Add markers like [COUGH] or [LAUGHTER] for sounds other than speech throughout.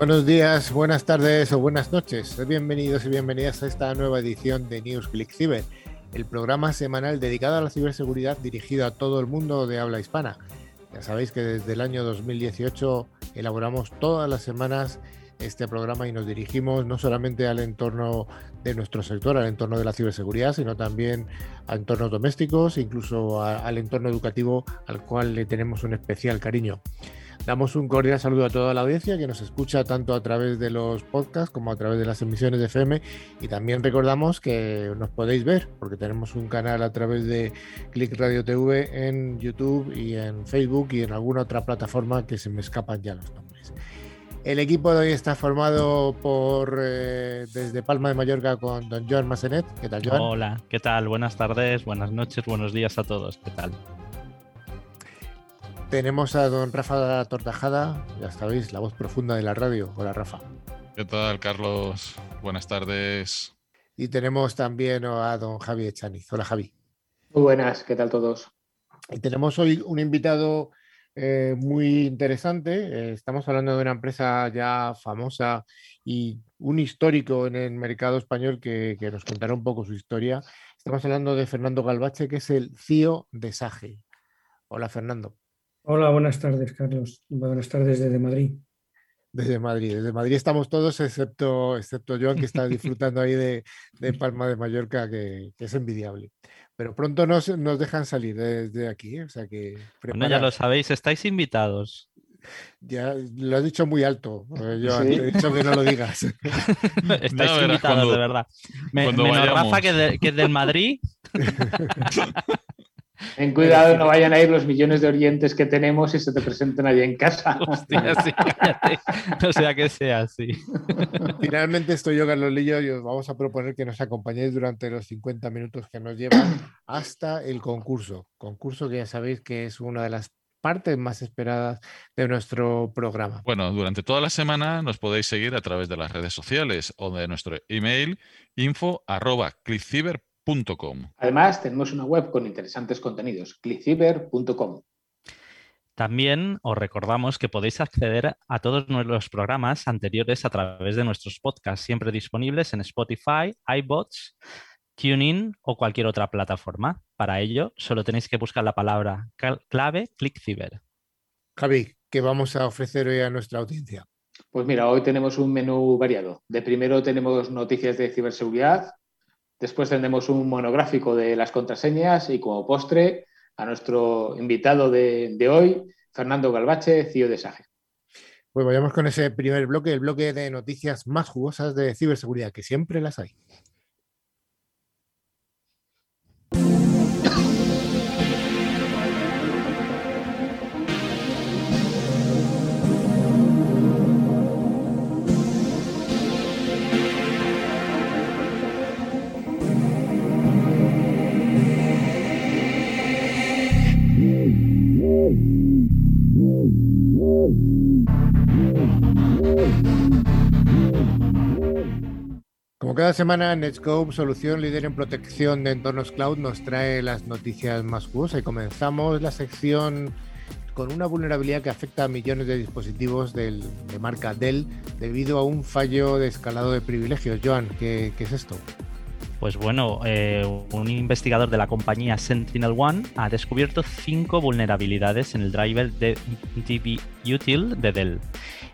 Buenos días, buenas tardes o buenas noches. Bienvenidos y bienvenidas a esta nueva edición de News Click Cyber, el programa semanal dedicado a la ciberseguridad dirigido a todo el mundo de habla hispana. Ya sabéis que desde el año 2018 elaboramos todas las semanas este programa y nos dirigimos no solamente al entorno de nuestro sector, al entorno de la ciberseguridad, sino también a entornos domésticos, incluso al entorno educativo al cual le tenemos un especial cariño. Damos un cordial saludo a toda la audiencia que nos escucha tanto a través de los podcasts como a través de las emisiones de FM y también recordamos que nos podéis ver porque tenemos un canal a través de Click Radio TV en YouTube y en Facebook y en alguna otra plataforma que se me escapan ya los nombres. El equipo de hoy está formado por eh, desde Palma de Mallorca con don Joan Masenet. ¿Qué tal, Joan? Hola, ¿qué tal? Buenas tardes, buenas noches, buenos días a todos. ¿Qué tal? Tenemos a don Rafa Tortajada, ya sabéis, la voz profunda de la radio. Hola, Rafa. ¿Qué tal, Carlos? Buenas tardes. Y tenemos también a don Javi Echaniz. Hola, Javi. Muy buenas, ¿qué tal todos? Y tenemos hoy un invitado eh, muy interesante. Eh, estamos hablando de una empresa ya famosa y un histórico en el mercado español que, que nos contará un poco su historia. Estamos hablando de Fernando Galvache, que es el CEO de SAGE. Hola, Fernando. Hola, buenas tardes, Carlos. Buenas tardes desde Madrid. Desde Madrid, desde Madrid estamos todos, excepto, excepto Joan, que está disfrutando ahí de, Palma de Mallorca, que, es envidiable. Pero pronto nos, nos dejan salir desde aquí, ¿eh? o sea que... Bueno, ya lo sabéis, estáis invitados. Ya lo has dicho muy alto, yo he dicho que no lo digas. [LAUGHS] estáis invitados, de verdad. menos Rafa, que, que es del Madrid. [LAUGHS] Ten cuidado, no vayan a ir los millones de orientes que tenemos y se te presenten allí en casa. [LAUGHS] Hostia, sí, no sea que sea así. Finalmente estoy yo, Carlos Lillo, y os vamos a proponer que nos acompañéis durante los 50 minutos que nos llevan hasta el concurso. Concurso que ya sabéis que es una de las partes más esperadas de nuestro programa. Bueno, durante toda la semana nos podéis seguir a través de las redes sociales o de nuestro email info arroba Además, tenemos una web con interesantes contenidos, clickciber.com. También os recordamos que podéis acceder a todos nuestros programas anteriores a través de nuestros podcasts, siempre disponibles en Spotify, iBots, TuneIn o cualquier otra plataforma. Para ello, solo tenéis que buscar la palabra clave ClickCiber. Javi, ¿qué vamos a ofrecer hoy a nuestra audiencia? Pues mira, hoy tenemos un menú variado. De primero tenemos noticias de ciberseguridad, Después tendremos un monográfico de las contraseñas y como postre a nuestro invitado de, hoy, Fernando Galvache, CEO de SAGE. Pues vayamos con ese primer bloque, el bloque de noticias más jugosas de ciberseguridad, que siempre las hay. Cada semana, Netscope, solución líder en protección de entornos cloud, nos trae las noticias más jugosas y comenzamos la sección con una vulnerabilidad que afecta a millones de dispositivos de marca Dell debido a un fallo de escalado de privilegios. Joan, ¿qué, qué es esto? Pues bueno, eh, un investigador de la compañía Sentinel One ha descubierto cinco vulnerabilidades en el driver de DB Util de Dell,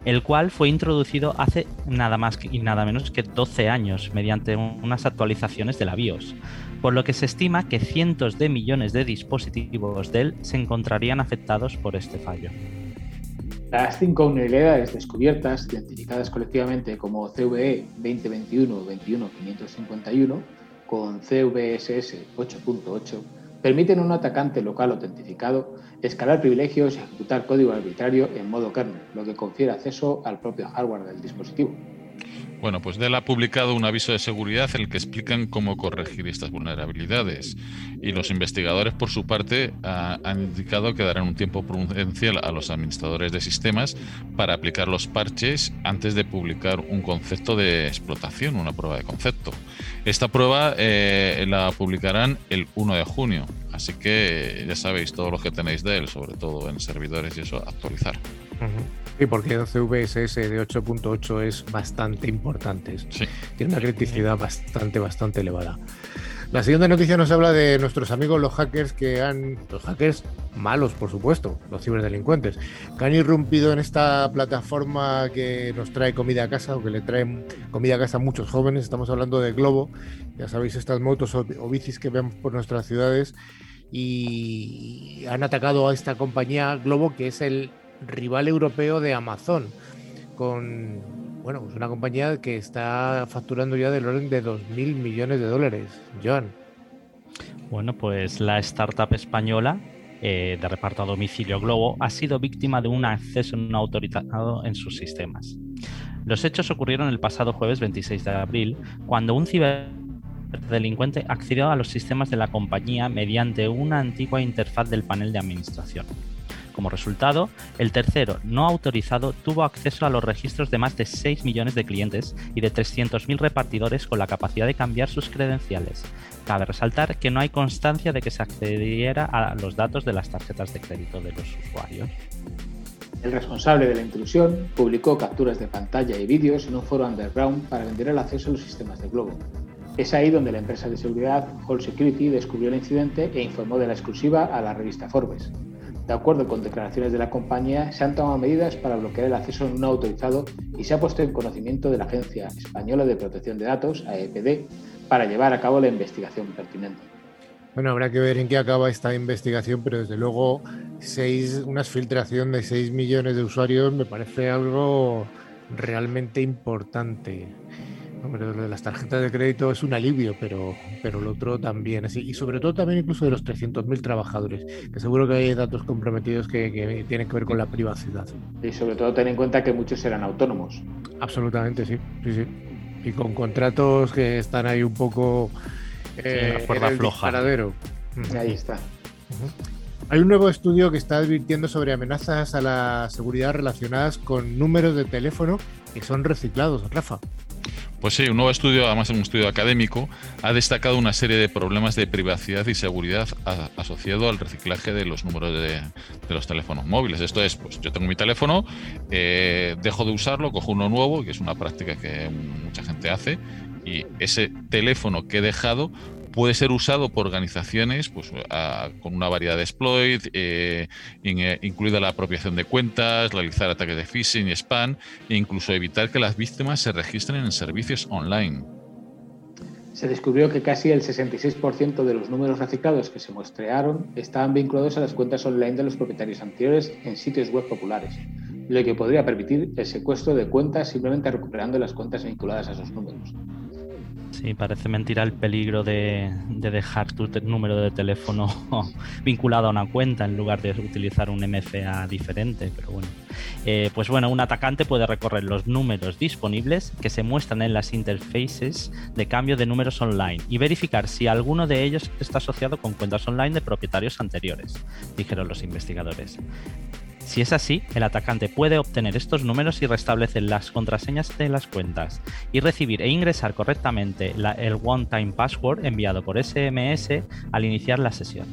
el cual fue introducido hace nada más y nada menos que 12 años mediante unas actualizaciones de la BIOS, por lo que se estima que cientos de millones de dispositivos Dell se encontrarían afectados por este fallo. Las cinco vulnerabilidades descubiertas, identificadas colectivamente como CVE 2021-21551, con CVSS 8.8, permiten a un atacante local autentificado escalar privilegios y ejecutar código arbitrario en modo kernel, lo que confiere acceso al propio hardware del dispositivo. Bueno, pues Dell ha publicado un aviso de seguridad en el que explican cómo corregir estas vulnerabilidades. Y los investigadores, por su parte, han indicado que darán un tiempo prudencial a los administradores de sistemas para aplicar los parches antes de publicar un concepto de explotación, una prueba de concepto. Esta prueba eh, la publicarán el 1 de junio, así que ya sabéis todo lo que tenéis de él, sobre todo en servidores y eso, actualizar. Sí, porque el CVSS de 8.8 es bastante importante. Tiene una criticidad bastante, bastante elevada. La siguiente noticia nos habla de nuestros amigos los hackers que han, los hackers malos por supuesto, los ciberdelincuentes, que han irrumpido en esta plataforma que nos trae comida a casa o que le trae comida a casa a muchos jóvenes. Estamos hablando de Globo, ya sabéis estas motos o, bicis que vemos por nuestras ciudades y han atacado a esta compañía Globo que es el rival europeo de Amazon con bueno, pues una compañía que está facturando ya del orden de 2.000 millones de dólares. Joan. Bueno, pues la startup española eh, de reparto a domicilio Globo ha sido víctima de un acceso no autorizado en sus sistemas. Los hechos ocurrieron el pasado jueves 26 de abril, cuando un ciberdelincuente accedió a los sistemas de la compañía mediante una antigua interfaz del panel de administración. Como resultado, el tercero, no autorizado, tuvo acceso a los registros de más de 6 millones de clientes y de 300.000 repartidores con la capacidad de cambiar sus credenciales. Cabe resaltar que no hay constancia de que se accediera a los datos de las tarjetas de crédito de los usuarios. El responsable de la intrusión publicó capturas de pantalla y vídeos en un foro underground para vender el acceso a los sistemas de Globo. Es ahí donde la empresa de seguridad Hall Security descubrió el incidente e informó de la exclusiva a la revista Forbes. De acuerdo con declaraciones de la compañía, se han tomado medidas para bloquear el acceso no autorizado y se ha puesto en conocimiento de la Agencia Española de Protección de Datos, AEPD, para llevar a cabo la investigación pertinente. Bueno, habrá que ver en qué acaba esta investigación, pero desde luego seis, una filtración de 6 millones de usuarios me parece algo realmente importante lo de las tarjetas de crédito es un alivio, pero, pero lo otro también. Así, y sobre todo también incluso de los 300.000 trabajadores, que seguro que hay datos comprometidos que, tienen que ver con la privacidad. Y sobre todo ten en cuenta que muchos eran autónomos. Absolutamente, sí. sí, sí. Y con contratos que están ahí un poco eh, en el floja. Ahí está. Hay un nuevo estudio que está advirtiendo sobre amenazas a la seguridad relacionadas con números de teléfono que son reciclados, Rafa. Pues sí, un nuevo estudio, además un estudio académico, ha destacado una serie de problemas de privacidad y seguridad asociado al reciclaje de los números de, los teléfonos móviles. Esto es, pues yo tengo mi teléfono, eh, dejo de usarlo, cojo uno nuevo, que es una práctica que mucha gente hace, y ese teléfono que he dejado puede ser usado por organizaciones pues, con una variedad de exploits, eh, eh, incluida la apropiación de cuentas, realizar ataques de phishing y spam, e incluso evitar que las víctimas se registren en servicios online. Se descubrió que casi el 66% de los números reciclados que se muestrearon estaban vinculados a las cuentas online de los propietarios anteriores en sitios web populares, lo que podría permitir el secuestro de cuentas simplemente recuperando las cuentas vinculadas a esos números. Sí, parece mentira el peligro de, dejar tu número de teléfono [LAUGHS] vinculado a una cuenta en lugar de utilizar un MFA diferente, pero bueno. Eh, pues bueno, un atacante puede recorrer los números disponibles que se muestran en las interfaces de cambio de números online y verificar si alguno de ellos está asociado con cuentas online de propietarios anteriores, dijeron los investigadores. Si es así, el atacante puede obtener estos números y restablecer las contraseñas de las cuentas y recibir e ingresar correctamente el one-time password enviado por SMS al iniciar la sesión.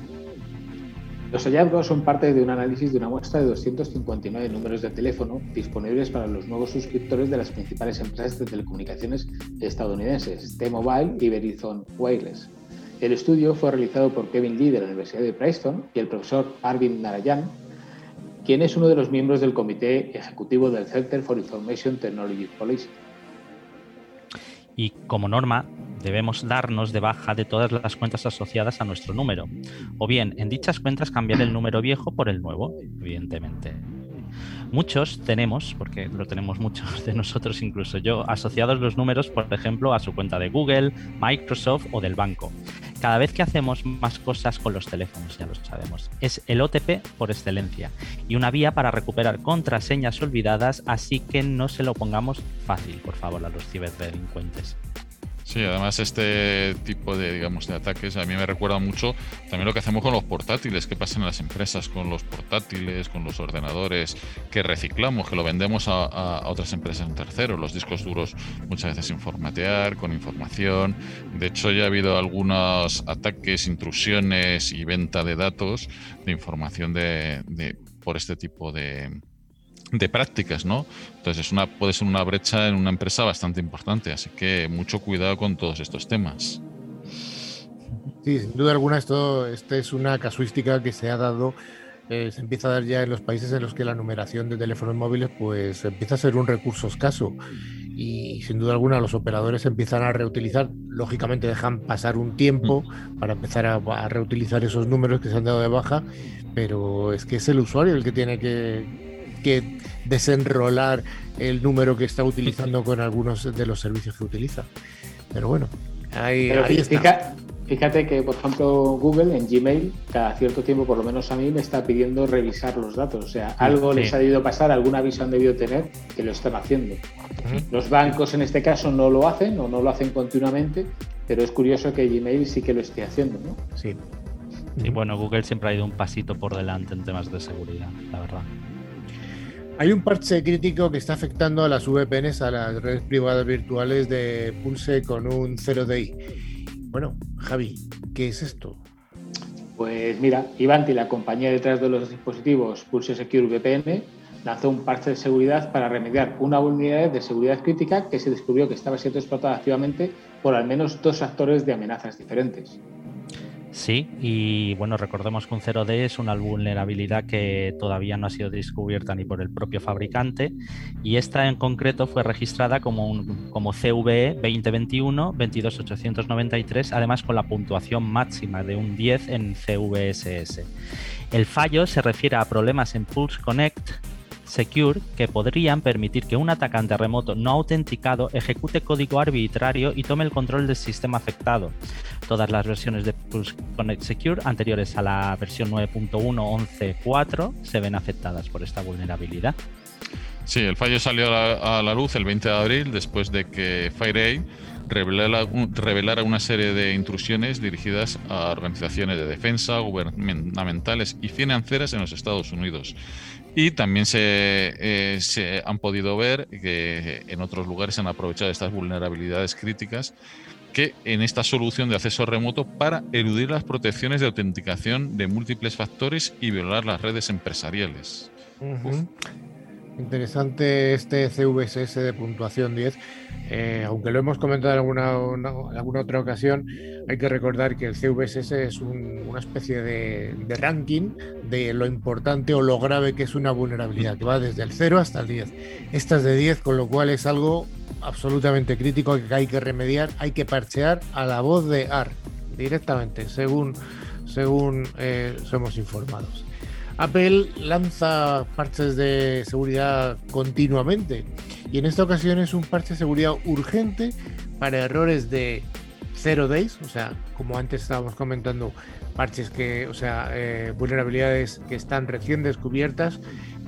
Los hallazgos son parte de un análisis de una muestra de 259 números de teléfono disponibles para los nuevos suscriptores de las principales empresas de telecomunicaciones estadounidenses, T-Mobile y Verizon Wireless. El estudio fue realizado por Kevin Lee de la Universidad de Princeton y el profesor Arvind Narayan quien es uno de los miembros del comité ejecutivo del Center for Information Technology Policy. Y como norma, debemos darnos de baja de todas las cuentas asociadas a nuestro número, o bien en dichas cuentas cambiar el número viejo por el nuevo, evidentemente. Muchos tenemos, porque lo tenemos muchos de nosotros, incluso yo, asociados los números, por ejemplo, a su cuenta de Google, Microsoft o del banco. Cada vez que hacemos más cosas con los teléfonos, ya lo sabemos, es el OTP por excelencia y una vía para recuperar contraseñas olvidadas, así que no se lo pongamos fácil, por favor, a los ciberdelincuentes. Sí, además este tipo de, digamos, de ataques a mí me recuerda mucho también lo que hacemos con los portátiles, qué pasa en las empresas con los portátiles, con los ordenadores que reciclamos, que lo vendemos a, otras empresas en terceros, los discos duros muchas veces sin formatear, con información. De hecho, ya ha habido algunos ataques, intrusiones y venta de datos de información de, por este tipo de, de prácticas, ¿no? Entonces es una, puede ser una brecha en una empresa bastante importante, así que mucho cuidado con todos estos temas. Sí, sin duda alguna esto, esta es una casuística que se ha dado, eh, se empieza a dar ya en los países en los que la numeración de teléfonos móviles pues empieza a ser un recurso escaso y sin duda alguna los operadores empiezan a reutilizar, lógicamente dejan pasar un tiempo para empezar a, a reutilizar esos números que se han dado de baja, pero es que es el usuario el que tiene que que desenrolar el número que está utilizando con algunos de los servicios que utiliza. Pero bueno, ahí, está. Fíjate que, por ejemplo, Google en Gmail, cada cierto tiempo, por lo menos a mí, me está pidiendo revisar los datos. O sea, algo les ha debido pasar, algún aviso han debido tener que lo están haciendo. Los bancos en este caso no lo hacen o no lo hacen continuamente, pero es curioso que Gmail sí que lo esté haciendo, ¿no? Sí. Y bueno, Google siempre ha ido un pasito por delante en temas de seguridad, la verdad. Hay un parche crítico que está afectando a las VPNs, a las redes privadas virtuales de Pulse con un 0DI. Bueno, Javi, ¿qué es esto? Pues mira, Ivanti, la compañía detrás de los dispositivos Pulse Secure VPN, lanzó un parche de seguridad para remediar una vulnerabilidad de seguridad crítica que se descubrió que estaba siendo explotada activamente por al menos dos actores de amenazas diferentes. Sí, y bueno, recordemos que un 0D es una vulnerabilidad que todavía no ha sido descubierta ni por el propio fabricante y esta en concreto fue registrada como, un, como CVE 2021 22893, además con la puntuación máxima de un 10 en CVSS. El fallo se refiere a problemas en Pulse Connect Secure que podrían permitir que un atacante remoto no autenticado ejecute código arbitrario y tome el control del sistema afectado. Todas las versiones de Pulse Connect Secure anteriores a la versión 9.1.11.4 se ven afectadas por esta vulnerabilidad. Sí, el fallo salió a la, luz el 20 de abril después de que FireEye revelara, revelara, una serie de intrusiones dirigidas a organizaciones de defensa, gubernamentales y financieras en los Estados Unidos. Y también eh, se, han podido ver que en otros lugares se han aprovechado estas vulnerabilidades críticas que en esta solución de acceso remoto para eludir las protecciones de autenticación de múltiples factores y violar las redes empresariales. Interesante este CVSS de puntuación 10. Eh, aunque lo hemos comentado en alguna, alguna, otra ocasión, hay que recordar que el CVSS es una especie de, ranking de lo importante o lo grave que es una vulnerabilidad, que va desde el 0 hasta el 10. Esta es de 10, con lo cual es algo absolutamente crítico que hay que remediar, hay que parchear a la voz de AR directamente, según, según eh, somos informados. Apple lanza parches de seguridad continuamente y en esta ocasión es un parche de seguridad urgente para errores de 0 days, o sea, como antes estábamos comentando, parches que, o sea, eh, vulnerabilidades que están recién descubiertas,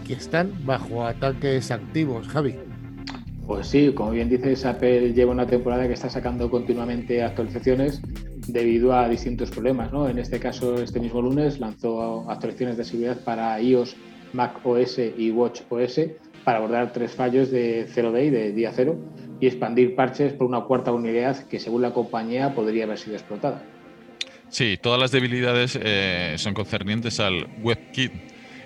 que están bajo ataques activos. Javi. Pues sí, como bien dices, Apple lleva una temporada que está sacando continuamente actualizaciones debido a distintos problemas. ¿no? En este caso, este mismo lunes lanzó actualizaciones de seguridad para iOS, Mac OS y Watch OS para abordar tres fallos de 0D de día cero y expandir parches por una cuarta unidad que, según la compañía, podría haber sido explotada. Sí, todas las debilidades eh, son concernientes al WebKit,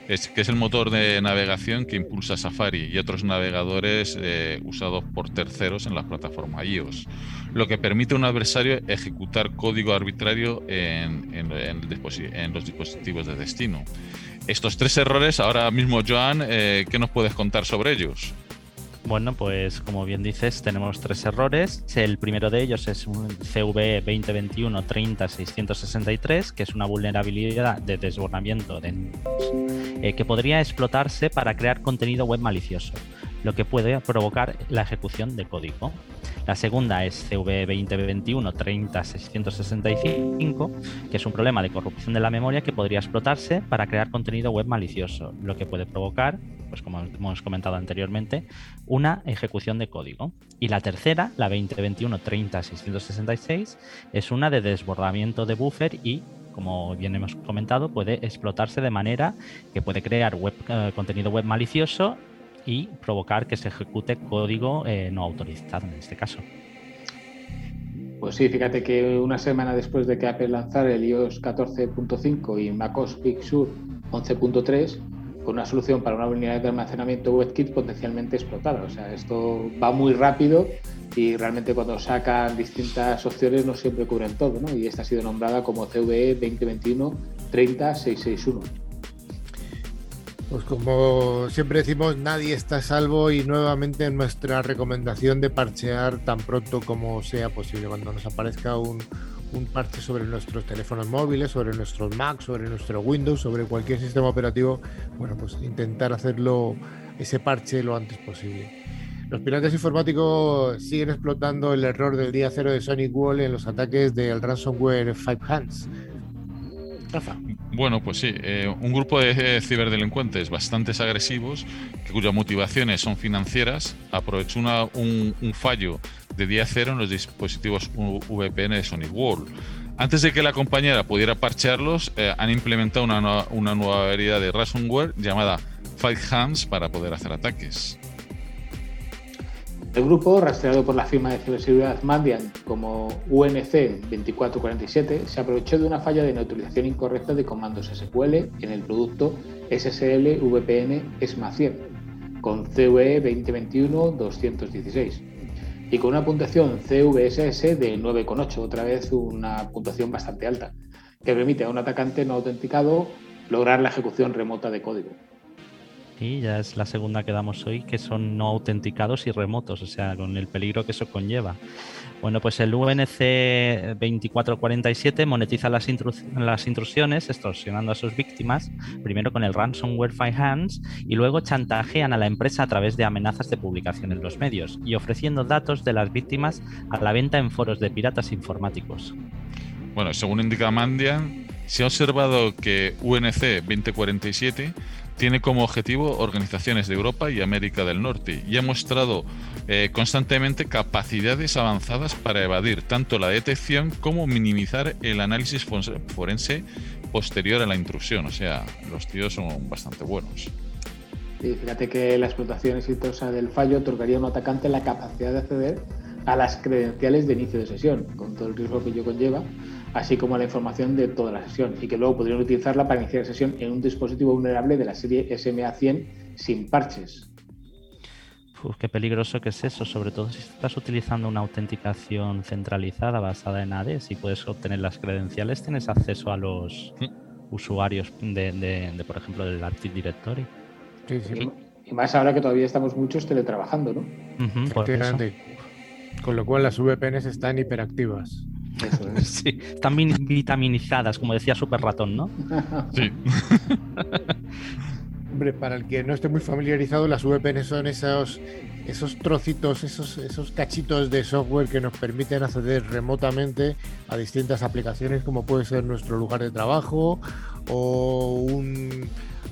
es, que es el motor de navegación que impulsa Safari y otros navegadores eh, usados por terceros en la plataforma iOS, lo que permite a un adversario ejecutar código arbitrario en, los dispositivos de destino. Estos tres errores, ahora mismo, Joan, eh, ¿qué nos puedes contar sobre ellos? Bueno, pues como bien dices, tenemos tres errores. El primero de ellos es un CV 2021 30663, que es una vulnerabilidad de desbordamiento de, eh, que podría explotarse para crear contenido web malicioso, lo que puede provocar la ejecución de código. La segunda es CV 2021 30665, que es un problema de corrupción de la memoria que podría explotarse para crear contenido web malicioso, lo que puede provocar, pues como hemos comentado anteriormente, una ejecución de código. Y la tercera, la 2021 30666, es una de desbordamiento de buffer y como bien hemos comentado, puede explotarse de manera que puede crear eh, contenido web malicioso y provocar que se ejecute código eh, no autorizado en este caso. Pues sí, fíjate que una semana después de que Apple lanzara el iOS 14.5 y macOS Big Sur 11.3, con una solución para una unidad de almacenamiento WebKit potencialmente explotada. O sea, esto va muy rápido y realmente cuando sacan distintas opciones no siempre cubren todo, ¿no? Y esta ha sido nombrada como CVE 2021 30661. Pues como siempre decimos, nadie está salvo y nuevamente nuestra recomendación de parchear tan pronto como sea posible. Cuando nos aparezca un, un parche sobre nuestros teléfonos móviles, sobre nuestros Mac, sobre nuestro Windows, sobre cualquier sistema operativo, bueno, pues intentar hacerlo, ese parche lo antes posible. Los piratas informáticos siguen explotando el error del día cero de Sonic Wall en los ataques del ransomware Five Hands. Bueno, pues sí, eh, un grupo de ciberdelincuentes bastante agresivos, cuyas motivaciones son financieras, aprovechó un, fallo de día cero en los dispositivos VPN de Sonic World. Antes de que la compañera pudiera parchearlos, eh, han implementado una, una nueva variedad de ransomware llamada Five Hands para poder hacer ataques. El grupo, rastreado por la firma de ciberseguridad Mandiant como UNC 2447, se aprovechó de una falla de neutralización incorrecta de comandos SQL en el producto SSL VPN ESMA100 con CVE 2021-216 y con una puntuación CVSS de 9,8, otra vez una puntuación bastante alta, que permite a un atacante no autenticado lograr la ejecución remota de código y ya es la segunda que damos hoy, que son no autenticados y remotos, o sea, con el peligro que eso conlleva. Bueno, pues el UNC 2447 monetiza las, las intrusiones extorsionando a sus víctimas, primero con el ransomware Hands y luego chantajean a la empresa a través de amenazas de publicación en los medios y ofreciendo datos de las víctimas a la venta en foros de piratas informáticos. Bueno, según indica Mandian, se ha observado que UNC 2047 tiene como objetivo organizaciones de Europa y América del Norte y ha mostrado eh, constantemente capacidades avanzadas para evadir tanto la detección como minimizar el análisis forense posterior a la intrusión. O sea, los tíos son bastante buenos. fíjate que la explotación exitosa del fallo otorgaría a un atacante la capacidad de acceder a las credenciales de inicio de sesión, con todo el riesgo que ello conlleva, así como la información de toda la sesión, y que luego podrían utilizarla para iniciar sesión en un dispositivo vulnerable de la serie SMA100 sin parches. Uf, qué peligroso que es eso, sobre todo si estás utilizando una autenticación centralizada basada en AD, si puedes obtener las credenciales, tienes acceso a los mm. usuarios de, por ejemplo, del Active Directory. Sí, sí. Y más ahora que todavía estamos muchos teletrabajando, ¿no? Con lo cual las VPNs están hiperactivas. [LAUGHS] Sí, están vitaminizadas, como decía Super Ratón, ¿no? [LAUGHS] Sí. [LAUGHS] Hombre, para el que no esté muy familiarizado, las VPN son esos, esos trocitos, esos, esos cachitos de software que nos permiten acceder remotamente a distintas aplicaciones, como puede ser nuestro lugar de trabajo o un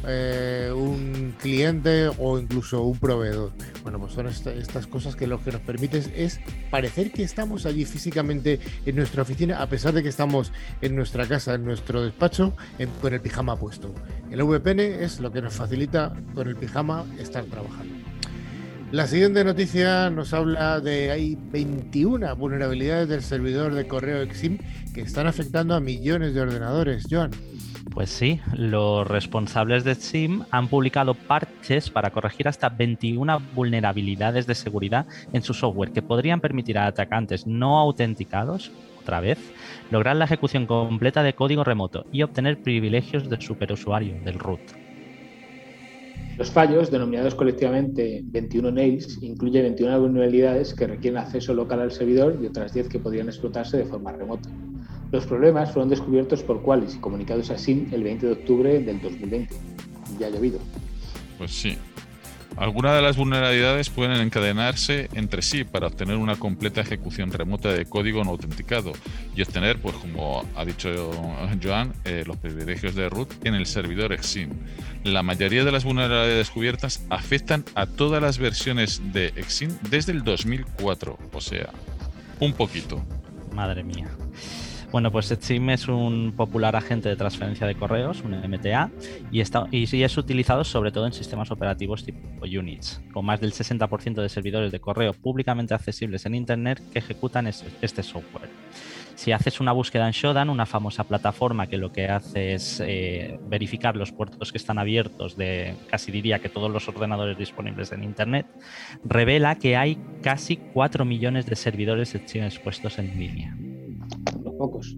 eh, un cliente o incluso un proveedor. Bueno, pues son estas cosas que lo que nos permite es parecer que estamos allí físicamente en nuestra oficina, a pesar de que estamos en nuestra casa, en nuestro despacho, con el pijama puesto. El VPN es lo que nos facilita con el pijama estar trabajando. La siguiente noticia nos habla de hay 21 vulnerabilidades del servidor de correo Exim que están afectando a millones de ordenadores. Joan. Pues sí, los responsables de SIM han publicado parches para corregir hasta 21 vulnerabilidades de seguridad en su software que podrían permitir a atacantes no autenticados, otra vez, lograr la ejecución completa de código remoto y obtener privilegios de superusuario del root. Los fallos, denominados colectivamente 21 nails, incluyen 21 vulnerabilidades que requieren acceso local al servidor y otras 10 que podrían explotarse de forma remota. Los problemas fueron descubiertos por Qualys y comunicados a SIM el 20 de octubre del 2020. Ya ha llovido. Pues sí. Algunas de las vulnerabilidades pueden encadenarse entre sí para obtener una completa ejecución remota de código no autenticado y obtener, pues como ha dicho Joan, eh, los privilegios de root en el servidor Exim. La mayoría de las vulnerabilidades descubiertas afectan a todas las versiones de Exim desde el 2004, o sea, un poquito. Madre mía. Bueno, pues SIM es un popular agente de transferencia de correos, un MTA, y, está, y es utilizado sobre todo en sistemas operativos tipo Unix, con más del 60% de servidores de correo públicamente accesibles en Internet que ejecutan este, software. Si haces una búsqueda en Shodan, una famosa plataforma que lo que hace es eh, verificar los puertos que están abiertos de casi diría que todos los ordenadores disponibles en Internet, revela que hay casi 4 millones de servidores expuestos en línea. Pocos.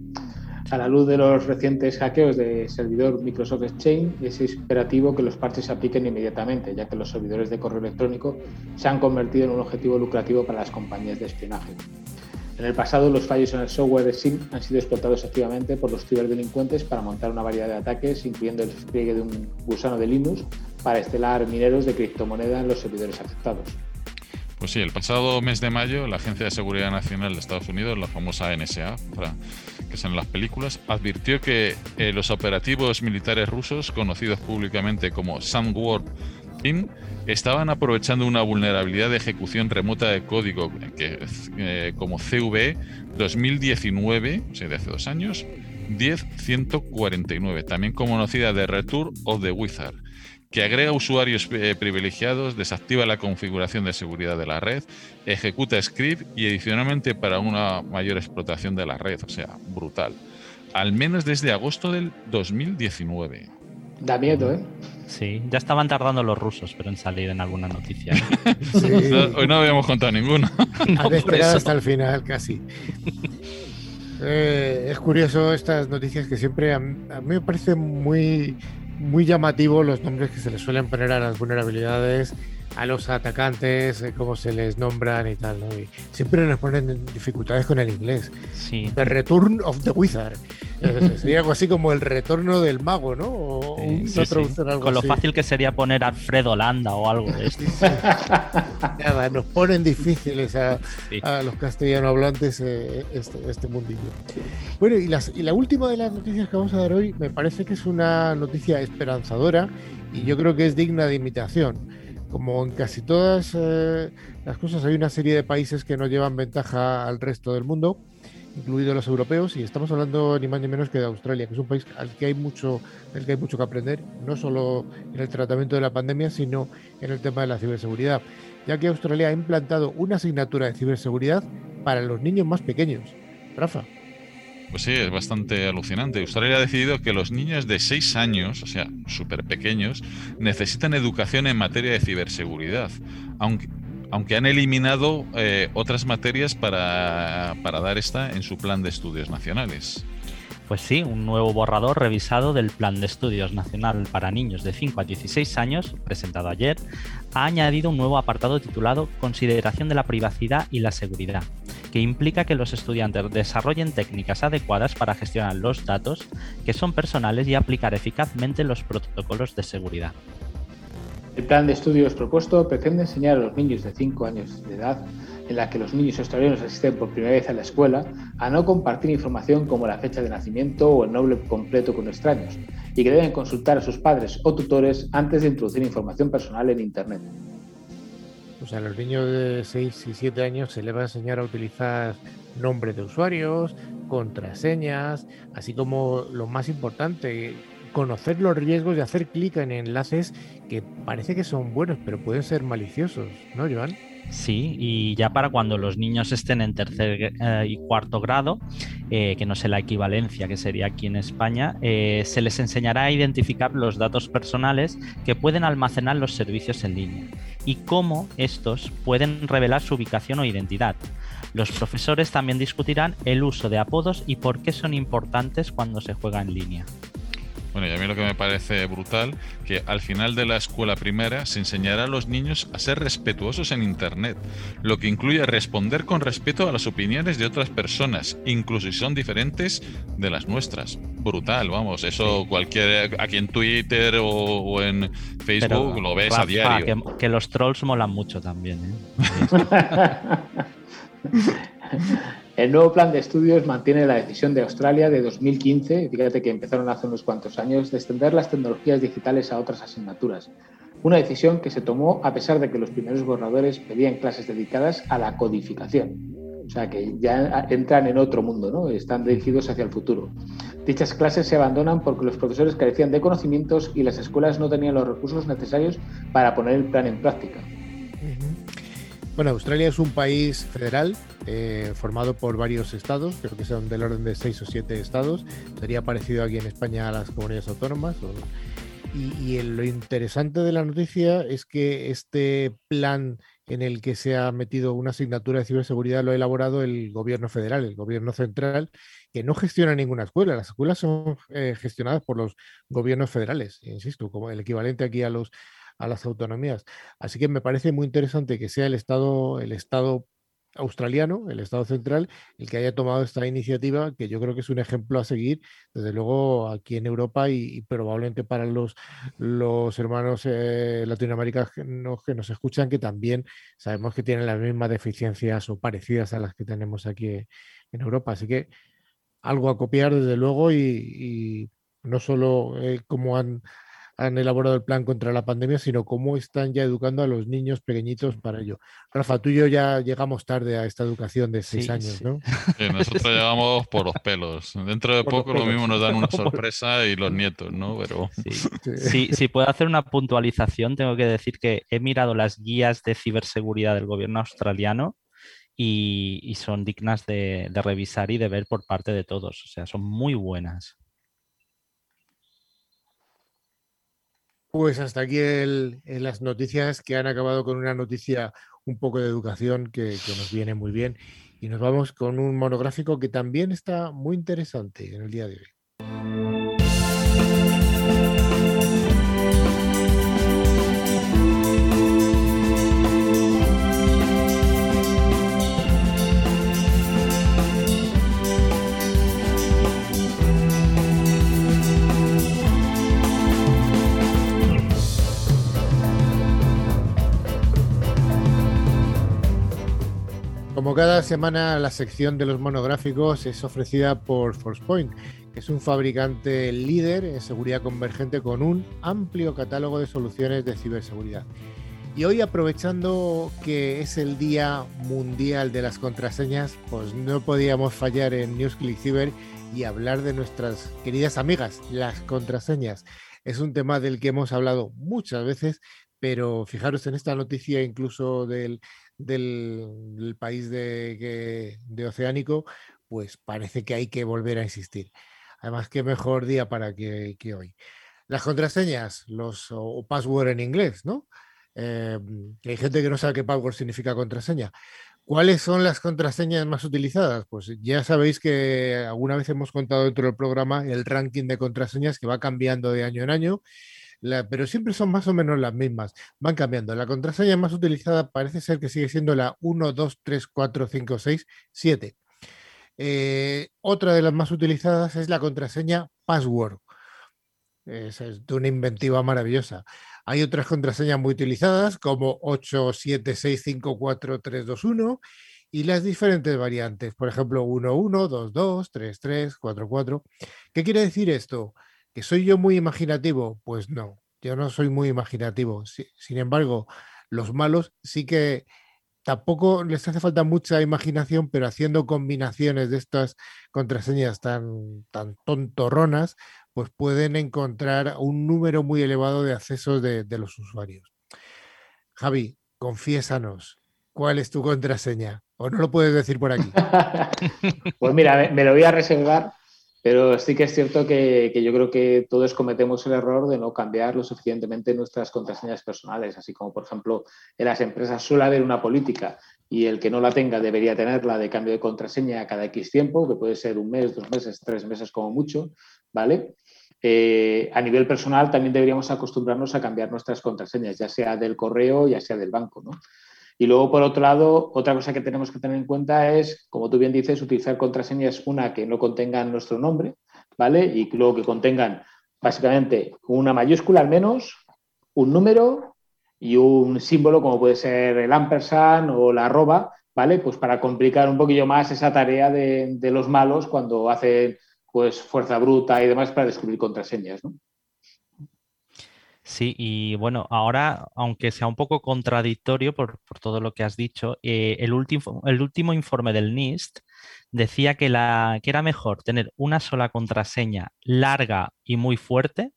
A la luz de los recientes hackeos de servidor Microsoft Exchange, es imperativo que los parches se apliquen inmediatamente, ya que los servidores de correo electrónico se han convertido en un objetivo lucrativo para las compañías de espionaje. En el pasado, los fallos en el software de SIM han sido explotados activamente por los ciberdelincuentes para montar una variedad de ataques, incluyendo el despliegue de un gusano de Linux para estelar mineros de criptomoneda en los servidores afectados. Pues sí, el pasado mes de mayo, la Agencia de Seguridad Nacional de Estados Unidos, la famosa NSA, que son las películas, advirtió que eh, los operativos militares rusos, conocidos públicamente como Sandworm Team, estaban aprovechando una vulnerabilidad de ejecución remota de código que, eh, como CV 2019, o sea, de hace dos años, 10149, también conocida de Return of the Wizard que agrega usuarios eh, privilegiados, desactiva la configuración de seguridad de la red, ejecuta script y adicionalmente para una mayor explotación de la red, o sea, brutal. Al menos desde agosto del 2019. Da miedo, ¿eh? Sí, ya estaban tardando los rusos, pero en salir en alguna noticia. [LAUGHS] hoy no habíamos contado ninguno. [LAUGHS] no, esperado hasta el final, casi. [LAUGHS] Eh, es curioso estas noticias que siempre a, a mí me parece muy muy llamativo los nombres que se les suelen poner a las vulnerabilidades, a los atacantes, eh, cómo se les nombran y tal. ¿no? Y siempre nos ponen dificultades con el inglés. Sí. The Return of the Wizard. sería algo así como el retorno del mago, ¿no? O Algo con lo fácil que sería poner Alfredo Landa o algo de esto. Nada, nos ponen difíciles a, los castellano hablantes eh, este, este, mundillo. Bueno, y, las, y la última de las noticias que vamos a dar hoy me parece que es una noticia esperanzadora y yo creo que es digna de imitación como en casi todas eh, las cosas, hay una serie de países que no llevan ventaja al resto del mundo, incluidos los europeos, y estamos hablando ni más ni menos que de Australia, que es un país al que hay mucho, el que hay mucho que aprender, no solo en el tratamiento de la pandemia, sino en el tema de la ciberseguridad, ya que Australia ha implantado una asignatura de ciberseguridad para los niños más pequeños. Rafa. Pues sí, es bastante alucinante. Australia ha decidido que los niños de 6 años, o sea, súper pequeños, necesitan educación en materia de ciberseguridad, aunque, aunque han eliminado eh, otras materias para, para dar esta en su plan de estudios nacionales. Pues sí, un nuevo borrador revisado del Plan de Estudios Nacional para Niños de 5 a 16 años, presentado ayer, ha añadido un nuevo apartado titulado Consideración de la privacidad y la seguridad, que implica que los estudiantes desarrollen técnicas adecuadas para gestionar los datos que son personales y aplicar eficazmente los protocolos de seguridad. El plan de estudios propuesto pretende enseñar a los niños de 5 años de edad en la que los niños australianos asisten por primera vez a la escuela a no compartir información como la fecha de nacimiento o el nombre completo con extraños y que deben consultar a sus padres o tutores antes de introducir información personal en Internet. O sea, a los niños de 6 y 7 años se les va a enseñar a utilizar nombres de usuarios, contraseñas, así como lo más importante, conocer los riesgos de hacer clic en enlaces que parece que son buenos, pero pueden ser maliciosos, ¿no, Joan? Sí, y ya para cuando los niños estén en tercer eh, y cuarto grado, eh, que no sé la equivalencia que sería aquí en España, eh, se les enseñará a identificar los datos personales que pueden almacenar los servicios en línea y cómo estos pueden revelar su ubicación o identidad. Los profesores también discutirán el uso de apodos y por qué son importantes cuando se juega en línea. Bueno, y a mí lo que me parece brutal, que al final de la escuela primera se enseñará a los niños a ser respetuosos en Internet, lo que incluye responder con respeto a las opiniones de otras personas, incluso si son diferentes de las nuestras. Brutal, vamos, eso cualquier, aquí en Twitter o, en Facebook lo ves a diario. Que, que, los trolls molan mucho también. ¿eh? [LAUGHS] [LAUGHS] El nuevo plan de estudios mantiene la decisión de Australia de 2015, fíjate que empezaron hace unos cuantos años, de extender las tecnologías digitales a otras asignaturas. Una decisión que se tomó a pesar de que los primeros borradores pedían clases dedicadas a la codificación. O sea, que ya entran en otro mundo, ¿no? Están dirigidos hacia el futuro. Dichas clases se abandonan porque los profesores carecían de conocimientos y las escuelas no tenían los recursos necesarios para poner el plan en práctica. Bueno, Australia es un país federal eh, formado por varios estados, creo que son del orden de seis o siete estados. Sería parecido aquí en España a las comunidades autónomas. y, lo interesante de la noticia es que este plan en el que se ha metido una asignatura de ciberseguridad lo ha elaborado el gobierno federal, el gobierno central, que no gestiona ninguna escuela. Las escuelas son eh, gestionadas por los gobiernos federales, insisto, como el equivalente aquí a los a las autonomías. Así que me parece muy interesante que sea el Estado, el Estado australiano, el Estado central, el que haya tomado esta iniciativa, que yo creo que es un ejemplo a seguir, desde luego aquí en Europa y, probablemente para los, los hermanos eh, latinoamericanos que nos, escuchan, que también sabemos que tienen las mismas deficiencias o parecidas a las que tenemos aquí en Europa. Así que algo a copiar, desde luego, y, no solo eh, como han han elaborado el plan contra la pandemia, sino cómo están ya educando a los niños pequeñitos para ello. Rafa, tú y yo ya llegamos tarde a esta educación de seis años, ¿no? [LAUGHS] Sí, nosotros llegamos por los pelos. Dentro de poco lo mismo nos dan una [LAUGHS] sorpresa y los nietos, ¿no? Pero... Sí. [LAUGHS] Si puedo hacer una puntualización, tengo que decir que he mirado las guías de ciberseguridad del gobierno australiano y, son dignas de revisar y de ver por parte de todos. O sea, son muy buenas. Pues hasta aquí el, las noticias que han acabado con una noticia un poco de educación que, que, nos viene muy bien. Y nos vamos con un monográfico que también está muy interesante en el día de hoy. Como cada semana, la sección de los monográficos es ofrecida por ForcePoint, que es un fabricante líder en seguridad convergente con un amplio catálogo de soluciones de ciberseguridad. Y hoy, aprovechando que es el Día Mundial de las Contraseñas, pues no podíamos fallar en NewsClick Cyber y hablar de nuestras queridas amigas, las contraseñas. Es un tema del que hemos hablado muchas veces, pero fijaros en esta noticia incluso del, del, país de, Oceánico, pues parece que hay que volver a insistir. Además, qué mejor día para que, hoy. Las contraseñas, los o, password en inglés, ¿no? Eh, hay gente que no sabe qué password significa contraseña. ¿Cuáles son las contraseñas más utilizadas? Pues ya sabéis que alguna vez hemos contado dentro del programa el ranking de contraseñas que va cambiando de año en año pero siempre son más o menos las mismas. Van cambiando. La contraseña más utilizada parece ser que sigue siendo la 1, 2, 3, 4, 5, 6, 7. otra de las más utilizadas es la contraseña password. Es, de una inventiva maravillosa. Hay otras contraseñas muy utilizadas como 8, 7, 6, 5, 4, 3, 2, 1 y las diferentes variantes, por ejemplo, 1, 1, 2, 2, 3, 3, 4, 4. ¿Qué quiere decir esto? ¿Que soy yo muy imaginativo? Pues no, yo no soy muy imaginativo. Sin embargo, los malos sí que tampoco les hace falta mucha imaginación, pero haciendo combinaciones de estas contraseñas tan, tan tontorronas, pues pueden encontrar un número muy elevado de accesos de, de los usuarios. Javi, confiésanos, ¿cuál es tu contraseña? ¿O no lo puedes decir por aquí? [LAUGHS] pues mira, me lo voy a reservar pero sí que es cierto que, yo creo que todos cometemos el error de no cambiar lo suficientemente nuestras contraseñas personales, así como por ejemplo en las empresas suele haber una política y el que no la tenga debería tenerla de cambio de contraseña cada X tiempo, que puede ser un mes, dos meses, tres meses como mucho, ¿vale? Eh, a nivel personal también deberíamos acostumbrarnos a cambiar nuestras contraseñas, ya sea del correo, ya sea del banco. Y luego, por otro lado, otra cosa que tenemos que tener en cuenta es, como tú bien dices, utilizar contraseñas, una que no contengan nuestro nombre, ¿vale? Y luego que contengan básicamente una mayúscula al menos, un número y un símbolo como puede ser el ampersand o la arroba, ¿vale? Pues para complicar un poquillo más esa tarea de, los malos cuando hacen pues fuerza bruta y demás para descubrir contraseñas, ¿no? Sí, y bueno, ahora, aunque sea un poco contradictorio por, todo lo que has dicho, eh, el, último, el último informe del NIST decía que, la, que era mejor tener una sola contraseña larga y muy fuerte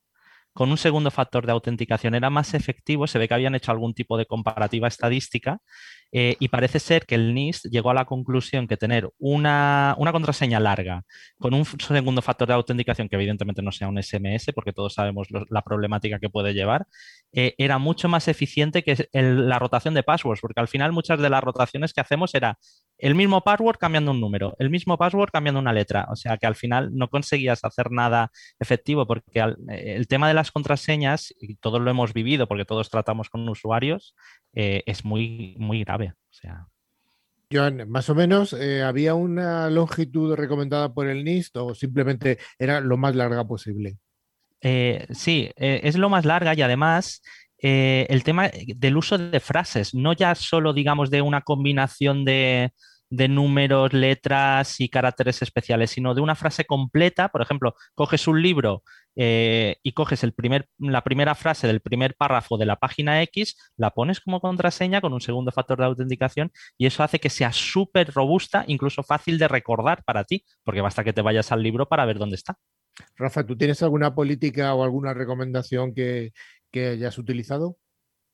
con un segundo factor de autenticación era más efectivo, se ve que habían hecho algún tipo de comparativa estadística eh, y parece ser que el NIST llegó a la conclusión que tener una, contraseña larga con un segundo factor de autenticación, que evidentemente no sea un SMS, porque todos sabemos la problemática que puede llevar, eh, era mucho más eficiente que la rotación de passwords, porque al final muchas de las rotaciones que hacemos era el mismo password cambiando un número, el mismo password cambiando una letra, o sea que al final no conseguías hacer nada efectivo, porque eh, el tema de las contraseñas, y todos lo hemos vivido porque todos tratamos con usuarios, es muy, muy grave. O sea. Joan, más o menos, eh, ¿había una longitud recomendada por el NIST o simplemente era lo más larga posible? Eh, sí, eh, es lo más larga y además el tema del uso de frases, no ya solo, digamos, de una combinación de, de números, letras y caracteres especiales, sino de una frase completa. Por ejemplo, coges un libro eh, y coges el primer, la primera frase del primer párrafo de la página X, la pones como contraseña con un segundo factor de autenticación y eso hace que sea súper robusta, incluso fácil de recordar para ti, porque basta que te vayas al libro para ver dónde está. Rafa, ¿tú tienes alguna política o alguna recomendación que, hayas utilizado?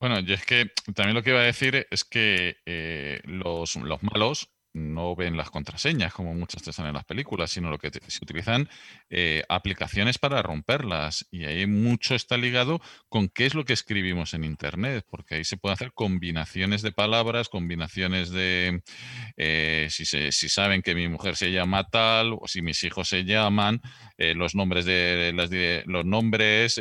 Bueno, yo es que también lo que iba a decir es que eh, los, los malos no ven las contraseñas como muchas te en las películas, sino lo que se utilizan eh, aplicaciones para romperlas. Y ahí mucho está ligado con qué es lo que escribimos en Internet, porque ahí se pueden hacer combinaciones de palabras, combinaciones de eh, si, si, saben que mi mujer se llama tal o si mis hijos se llaman, eh, los nombres de, de los nombres,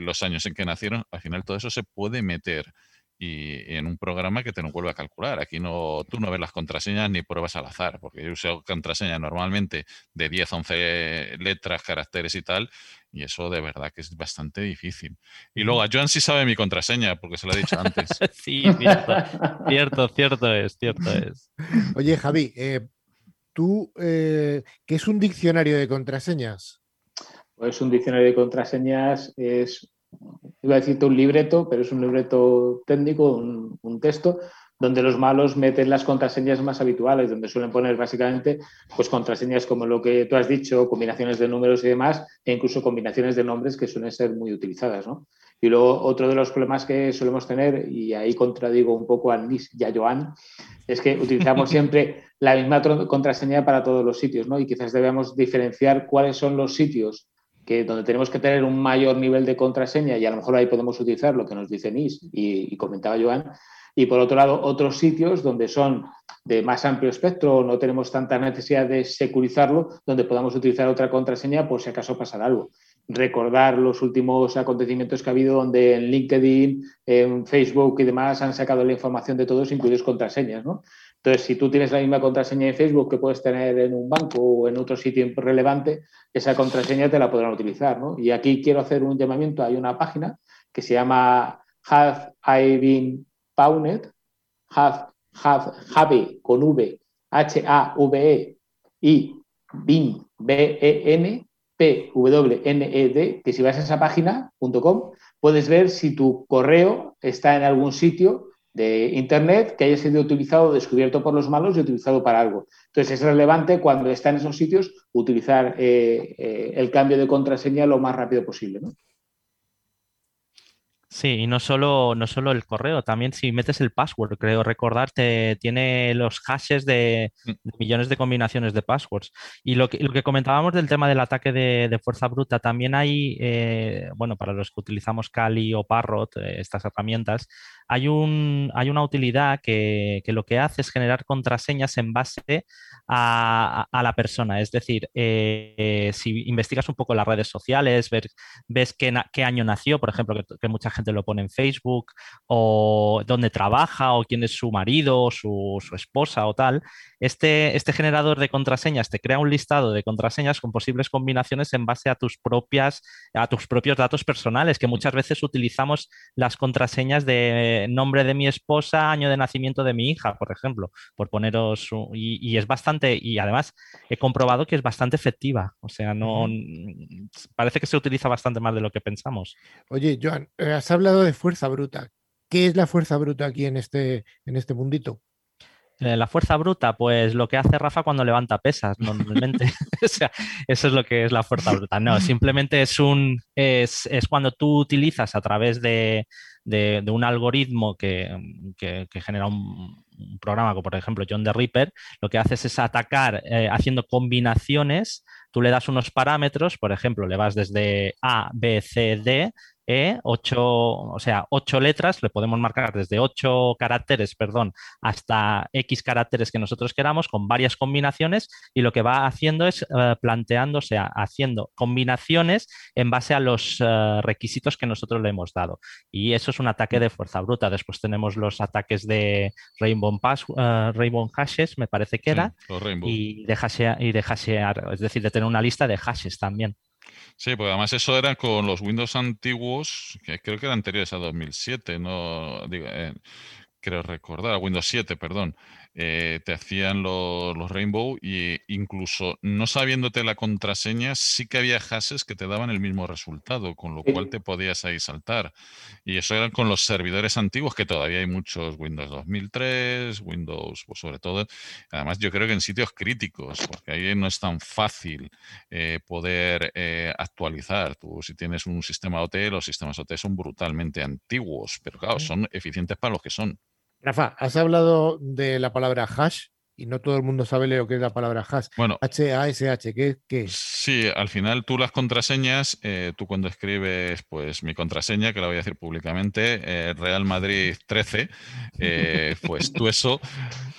los años en que nacieron. Al final todo eso se puede meter y en un programa que te lo vuelve a calcular. Aquí no, tú no ves las contraseñas ni pruebas al azar, porque yo uso contraseñas normalmente de 10, 11 letras, caracteres y tal, y eso de verdad que es bastante difícil. Y luego a Joan sí sabe mi contraseña, porque se lo he dicho antes. [LAUGHS] sí, cierto, cierto, cierto es, cierto es. Oye, Javi, eh, ¿tú eh, qué es un diccionario de contraseñas? Pues un diccionario de contraseñas es iba a decirte un libreto, pero es un libreto técnico, un, texto, donde los malos meten las contraseñas más habituales, donde suelen poner básicamente pues, contraseñas como lo que tú has dicho, combinaciones de números y demás, e incluso combinaciones de nombres que suelen ser muy utilizadas. Y luego otro de los problemas que solemos tener, y ahí contradigo un poco a Nis y a Joan, es que utilizamos [LAUGHS] siempre la misma contraseña para todos los sitios, ¿no? Y quizás debemos diferenciar cuáles son los sitios que donde tenemos que tener un mayor nivel de contraseña y a lo mejor ahí podemos utilizar lo que nos dice NIS y, comentaba Joan. Y por otro lado, otros sitios donde son de más amplio espectro, no tenemos tanta necesidad de securizarlo, donde podamos utilizar otra contraseña por si acaso pasara algo. Recordar los últimos acontecimientos que ha habido donde en LinkedIn, en Facebook y demás han sacado la información de todos, incluidos contraseñas. ¿no? Entonces, si tú tienes la misma contraseña de Facebook que puedes tener en un banco o en otro sitio relevante, esa contraseña te la podrán utilizar. ¿no? Y aquí quiero hacer un llamamiento. Hay una página que se llama Have I Been Pwned, have, have, con V, H-A-V-E y BIN, B-E-N, P-W-N-E-D, que si vas a esa página.com puedes ver si tu correo está en algún sitio de Internet que haya sido utilizado, descubierto por los malos y utilizado para algo. Entonces es relevante cuando está en esos sitios utilizar eh, eh, el cambio de contraseña lo más rápido posible. Sí, y no solo, no solo el correo, también si metes el password, creo recordarte, tiene los hashes de, mm. millones de combinaciones de passwords. Y lo que, lo que comentábamos del tema del ataque de, fuerza bruta, también hay, eh, bueno, para los que utilizamos Kali o Parrot, eh, estas herramientas, hay, un, hay una utilidad que, lo que hace es generar contraseñas en base a, la persona. Es decir, eh, si investigas un poco las redes sociales, ves qué, qué año nació, por ejemplo, que mucha gente lo pone en Facebook, o dónde trabaja, o quién es su marido, o su, esposa o tal, este, este generador de contraseñas te crea un listado de contraseñas con posibles combinaciones en base a tus propias, a tus propios datos personales, que muchas veces utilizamos las contraseñas de nombre de mi esposa, año de nacimiento de mi hija, por ejemplo, por poneros y, es bastante, y además he comprobado que es bastante efectiva. O sea, no parece que se utiliza bastante más de lo que pensamos. Oye, Joan, eh, has hablado de fuerza bruta. ¿Qué es la fuerza bruta aquí en este, en este mundito? eh, la fuerza bruta, pues lo que hace Rafa cuando levanta pesas, normalmente. [LAUGHS] eso es lo que es la fuerza bruta. No, simplemente es un es, cuando tú utilizas a través de, un algoritmo que, genera un, programa como por ejemplo John the Ripper, lo que haces es atacar eh, haciendo combinaciones. Tú le das unos parámetros, por ejemplo, le vas desde A, B, C, D e, ocho, o sea, ocho letras, le podemos marcar desde ocho caracteres, perdón, hasta X caracteres que nosotros queramos con varias combinaciones y lo que va haciendo es eh, planteando, o sea, haciendo combinaciones en base a los eh, requisitos que nosotros le hemos dado. Y eso es un ataque de fuerza bruta. Después tenemos los ataques de Rainbow, Pass, uh, Rainbow Hashes, me parece que era, y de, hashear, y de hashear, es decir, de tener una lista de hashes también. Sí, pues además eso era con los Windows antiguos, que creo que eran anteriores a 2007, no digo, eh, creo recordar, Windows 7, perdón. Eh, te hacían los, Rainbow e incluso no sabiéndote la contraseña, sí que había hashes que te daban el mismo resultado, con lo cual te podías ahí saltar. Y eso eran con los servidores antiguos, que todavía hay muchos Windows 2003, Windows, pues sobre todo, además yo creo que en sitios críticos, porque ahí no es tan fácil eh, poder eh, actualizar. Tú si tienes un sistema OT, los sistemas OT son brutalmente antiguos, pero claro, son eficientes para los que son. Rafa, has hablado de la palabra hash y no todo el mundo sabe lo que es la palabra hash. Bueno, H-A-S-H, ¿qué, es? Sí, al final tú las contraseñas, eh, tú cuando escribes pues mi contraseña, que la voy a decir públicamente, eh, Real Madrid 13, eh, [LAUGHS] pues tú eso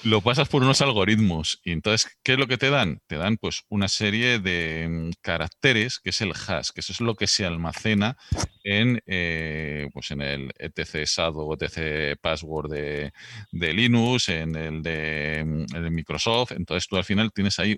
lo pasas por unos algoritmos. Y entonces, ¿qué es lo que te dan? Te dan pues una serie de mm, caracteres, que es el hash, que eso es lo que se almacena en, pues en el etc SAD o etc password de, Linux, en el de mm, de Microsoft. Entonces tú al final tienes ahí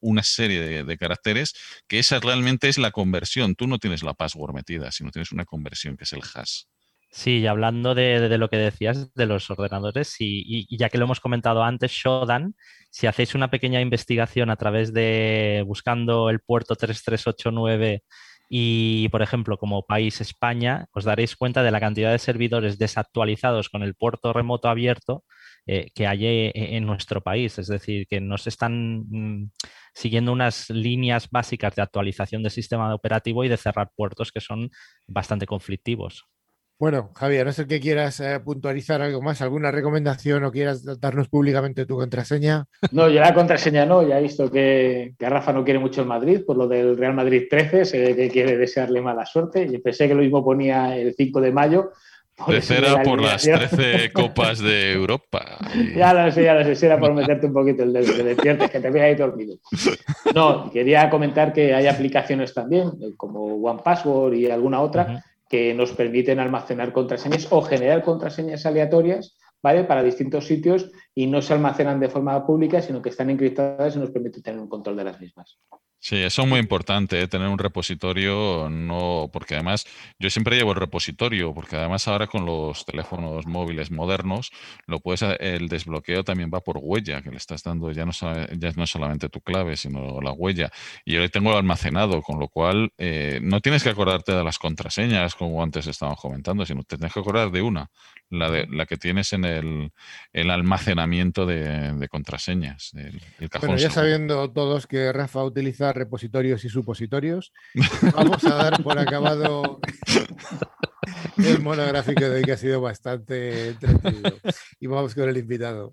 una serie de, caracteres que esa realmente es la conversión. Tú no tienes la password metida, sino tienes una conversión que es el hash. Sí, y hablando de, lo que decías de los ordenadores, y, ya que lo hemos comentado antes, Shodan, si hacéis una pequeña investigación a través de buscando el puerto 3389 y, por ejemplo, como país España, os daréis cuenta de la cantidad de servidores desactualizados con el puerto remoto abierto eh, que hay eh, en nuestro país. Es decir, que nos están mm, siguiendo unas líneas básicas de actualización del sistema operativo y de cerrar puertos que son bastante conflictivos. Bueno, Javier, no sé que quieras eh, puntualizar algo más, alguna recomendación o quieras darnos públicamente tu contraseña. No, yo la contraseña no, ya he visto que, que, Rafa no quiere mucho el Madrid, por lo del Real Madrid 13, sé que quiere desearle mala suerte. Yo pensé que lo mismo ponía el 5 de mayo, Tercera por las 13 copas de Europa. [LAUGHS] Ya lo sé, ya lo sé, si era por meterte un poquito el dedo, que te veas ahí dormido. No, quería comentar que hay aplicaciones también, como One Password y alguna otra, que nos permiten almacenar contraseñas o generar contraseñas aleatorias ¿vale? para distintos sitios y no se almacenan de forma pública, sino que están encriptadas y nos permite tener un control de las mismas. Sí, eso es muy importante, ¿eh? tener un repositorio, no, porque además yo siempre llevo el repositorio, porque además ahora con los teléfonos móviles modernos, lo puedes, el desbloqueo también va por huella, que le estás dando, ya no, ya no solamente tu clave, sino la huella. Y yo le tengo almacenado, con lo cual eh, no tienes que acordarte de las contraseñas, como antes estábamos comentando, sino te tienes que acordar de una, la, de, la que tienes en el, el almacenamiento de, contraseñas. bueno, ya sabiendo todos que Rafa utiliza repositorios y supositorios, vamos a dar por acabado el monográfico de hoy que ha sido bastante entretenido. Y vamos con el invitado.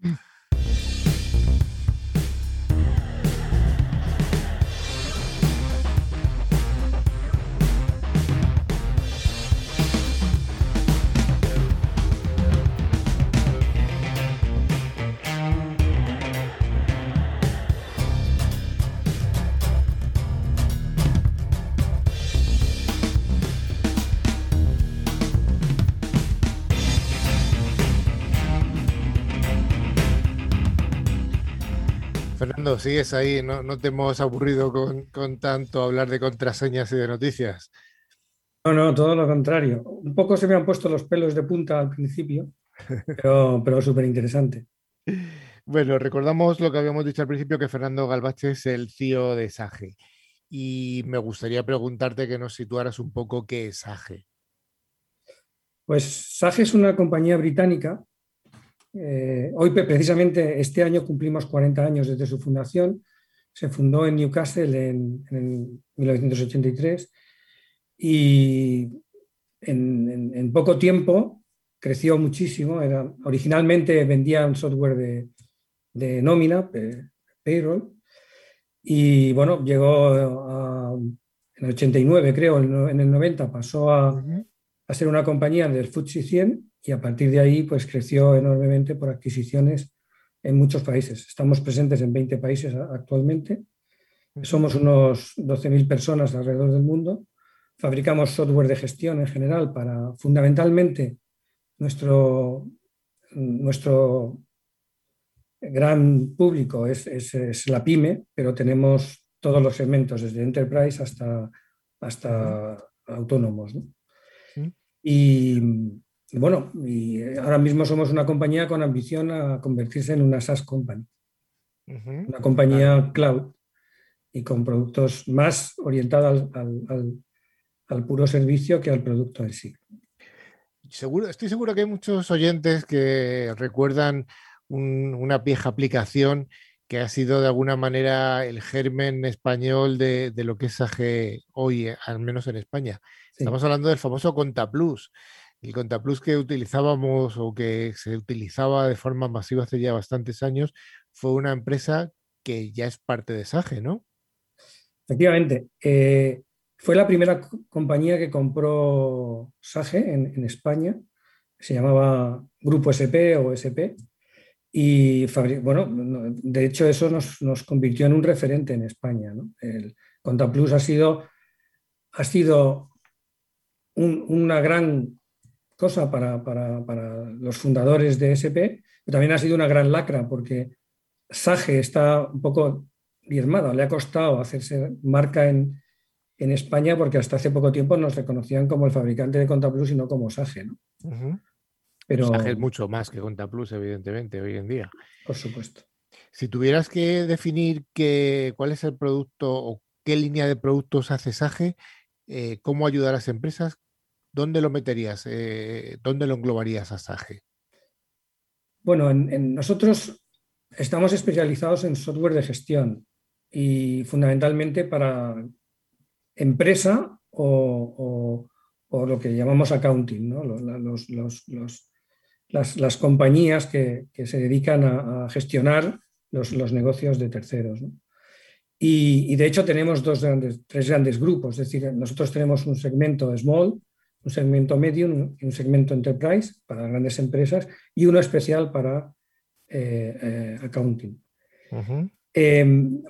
Sigues ahí, no, te hemos aburrido con, tanto hablar de contraseñas y de noticias. No, no, todo lo contrario. Un poco se me han puesto los pelos de punta al principio, [LAUGHS] pero, pero súper interesante. Bueno, recordamos lo que habíamos dicho al principio, que Fernando Galbache es el CEO de SAGE. Y me gustaría preguntarte que nos situaras un poco qué es SAGE. Pues SAGE es una compañía británica Eh, hoy, precisamente, este año cumplimos 40 años desde su fundación. Se fundó en Newcastle en, 1983 y en, poco tiempo creció muchísimo. Era, originalmente vendía un software de, de nómina, payroll, y bueno, llegó a, en el 89, creo, en el 90 pasó a, a ser una compañía del FTSE 100 y a partir de ahí pues creció enormemente por adquisiciones en muchos países. Estamos presentes en 20 países actualmente. Somos unos 12.000 personas alrededor del mundo. Fabricamos software de gestión en general para fundamentalmente nuestro, nuestro gran público es, es, la pyme, pero tenemos todos los segmentos, desde enterprise hasta, hasta autónomos. Y, bueno, y ahora mismo somos una compañía con ambición a convertirse en una SaaS company, una compañía cloud y con productos más orientados al, al, puro servicio que al producto en sí. Seguro, estoy seguro que hay muchos oyentes que recuerdan una vieja aplicación que ha sido de alguna manera el germen español de, de lo que es AG hoy, al menos en España. Estamos hablando del famoso ContaPlus. El ContaPlus que utilizábamos o que se utilizaba de forma masiva hace ya bastantes años fue una empresa que ya es parte de SAGE, ¿no? Efectivamente. Eh, fue la primera compañía que compró SAGE en, España. Se llamaba Grupo SP o SP. Y bueno, de hecho eso nos, convirtió en un referente en España. El ContaPlus ha sido, ha sido una gran cosa para, los fundadores de SP, pero también ha sido una gran lacra porque Sage está un poco diezmada, le ha costado hacerse marca en, España porque hasta hace poco tiempo nos reconocían como el fabricante de ContaPlus y no como Sage. ¿no? Pero... Sage es mucho más que ContaPlus, evidentemente, hoy en día. Por supuesto. Si tuvieras que definir cuál es el producto o qué línea de productos hace Sage, eh, cómo ayudar a las empresas, ¿dónde lo meterías? Eh, ¿Dónde lo englobarías a Sage? Bueno, en, nosotros estamos especializados en software de gestión y fundamentalmente para empresa o, lo que llamamos accounting, las, compañías que, se dedican a, gestionar los, negocios de terceros. Y, y, de hecho tenemos dos grandes, tres grandes grupos, es decir, nosotros tenemos un segmento small, un segmento medium y un segmento enterprise para grandes empresas y uno especial para eh, eh, accounting. Em,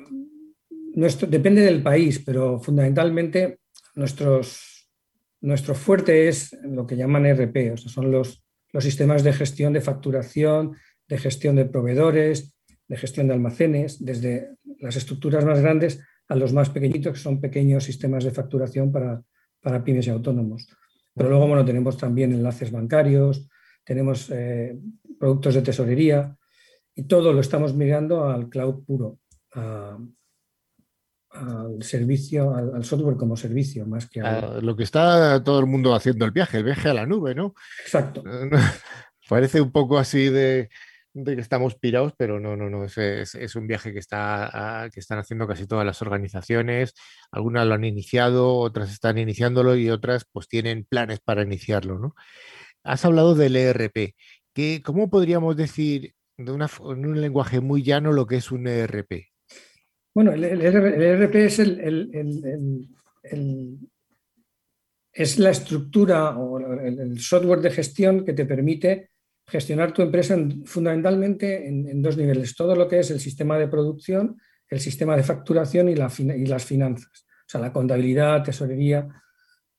nuestro, depende del país, pero fundamentalmente nuestros, nuestro fuerte es lo que llaman RP, o sea, son los, los sistemas de gestión de facturación, de gestión de proveedores, de gestión de almacenes, desde las estructuras más grandes a los más pequeñitos, que son pequeños sistemas de facturación para, para pymes y autónomos. Pero luego, bueno, tenemos también enlaces bancarios, tenemos eh, productos de tesorería y todo lo estamos mirando al cloud puro, al servicio, al, software como servicio, más que a... Lo que está todo el mundo haciendo el viaje, el viaje a la nube, ¿no? Exacto. [LAUGHS] Parece un poco así de, de que estamos pirados, pero no, no, no, es, un viaje que, está, ah, que están haciendo casi todas las organizaciones, algunas lo han iniciado, otras están iniciándolo y otras pues tienen planes para iniciarlo, ¿no? Has hablado del ERP, que, ¿cómo podríamos decir de una, en un lenguaje muy llano lo que es un ERP? Bueno, el, ERP es es la estructura o el software de gestión que te permite gestionar tu empresa fundamentalmente en, dos niveles, todo lo que es el sistema de producción, el sistema de facturación y, las finanzas, o sea, la contabilidad, tesorería.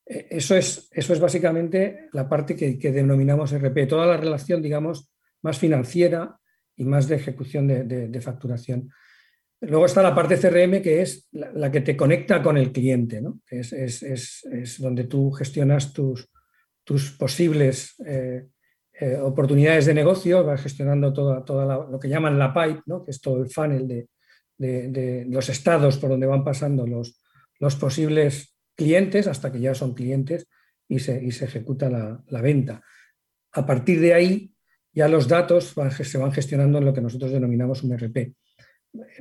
Eh, eso es, eso es básicamente la parte que, denominamos RP, toda la relación, digamos, más financiera y más de ejecución de, facturación. Luego está la parte CRM, que es la, que te conecta con el cliente, ¿no? es, es, donde tú gestionas tus, tus posibles eh, eh, oportunidades de negocio, va gestionando toda, toda lo que llaman la pipe, ¿no? que es todo el funnel de, de, los estados por donde van pasando los, los, posibles clientes hasta que ya son clientes y se, y se ejecuta la, la, venta. A partir de ahí ya los datos se van gestionando en lo que nosotros denominamos un RP.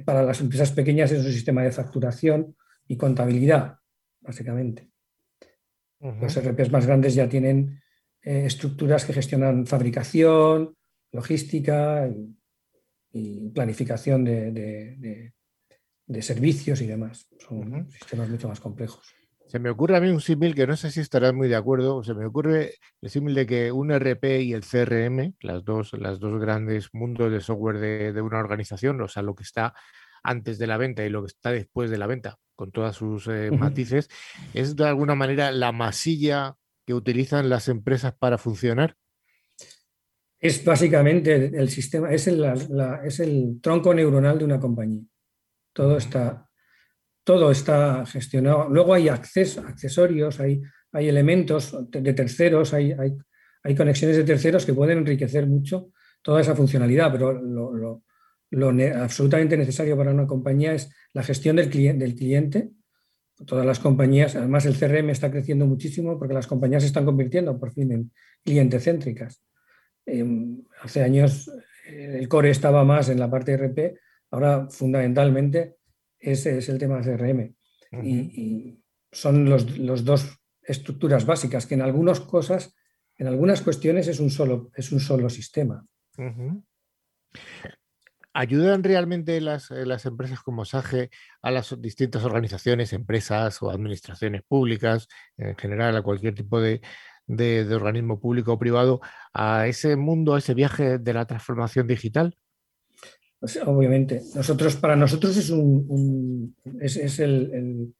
Para las empresas pequeñas es un sistema de facturación y contabilidad, básicamente. Los RPs más grandes ya tienen eh, estructuras que gestionan fabricación, logística y, planificación de, servicios y demás. Son sistemas mucho más complejos. Se me ocurre a mí un símil que no sé si estarás muy de acuerdo. Se me ocurre el símil de que un RP y el CRM, las dos, las dos grandes mundos de software de, una organización, o sea, lo que está antes de la venta y lo que está después de la venta, con todas sus eh, matices, es de alguna manera la masilla que utilizan las empresas para funcionar. Es básicamente el, sistema, es el, es el tronco neuronal de una compañía. Todo está todo está gestionado. Luego hay acceso, accesorios, hay, hay elementos de terceros, hay, hay, conexiones de terceros que pueden enriquecer mucho toda esa funcionalidad, pero lo, absolutamente necesario para una compañía es la gestión del, cliente, del cliente. Todas las compañías, además el CRM está creciendo muchísimo porque las compañías se están convirtiendo por fin en cliente céntricas. Em, hace años eh, el core estaba más en la parte RP, ahora fundamentalmente ese es el tema CRM. y, son los, dos estructuras básicas, que en algunas cosas, en algunas cuestiones es un solo, es un solo sistema. ¿Ayudan realmente las, eh, las, empresas como SAGE a las distintas organizaciones, empresas o administraciones públicas, en general a cualquier tipo de, organismo público o privado, a ese mundo, a ese viaje de la transformación digital? obviamente. Nosotros, para nosotros es, un, es, el,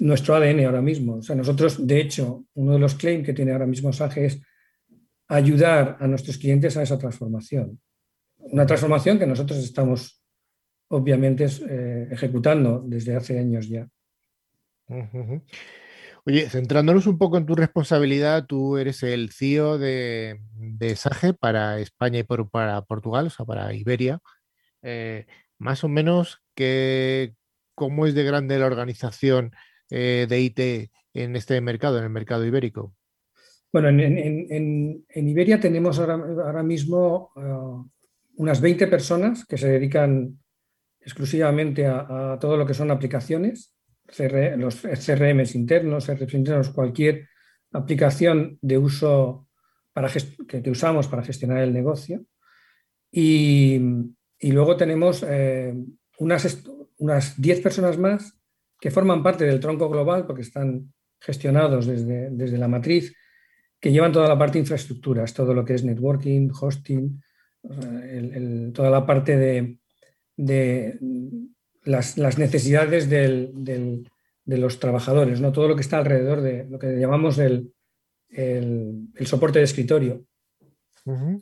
nuestro ADN ahora mismo. O sea, nosotros, de hecho, uno de los claims que tiene ahora mismo SAGE es ayudar a nuestros clientes a esa transformación. Una transformación que nosotros estamos, obviamente, eh, ejecutando desde hace años ya. Oye, centrándonos un poco en tu responsabilidad, tú eres el CEO de, de SAGE para España y para Portugal, o sea, para Iberia. Eh, más o menos que, cómo es de grande la organización eh, de IT en este mercado, en el mercado ibérico. Bueno, en, Iberia tenemos ahora, mismo ah, unas 20 personas que se dedican exclusivamente a, todo lo que son aplicaciones, los CRMs internos, CRMs internos, cualquier aplicación de uso para que, usamos para gestionar el negocio. Y, luego tenemos eh, unas, unas 10 personas más que forman parte del tronco global porque están gestionados desde, desde la matriz, que llevan toda la parte de infraestructuras, todo lo que es networking, hosting, toda la parte de, de las, las, necesidades del, del, de los trabajadores, ¿no? todo lo que está alrededor de lo que llamamos el, el, soporte de escritorio,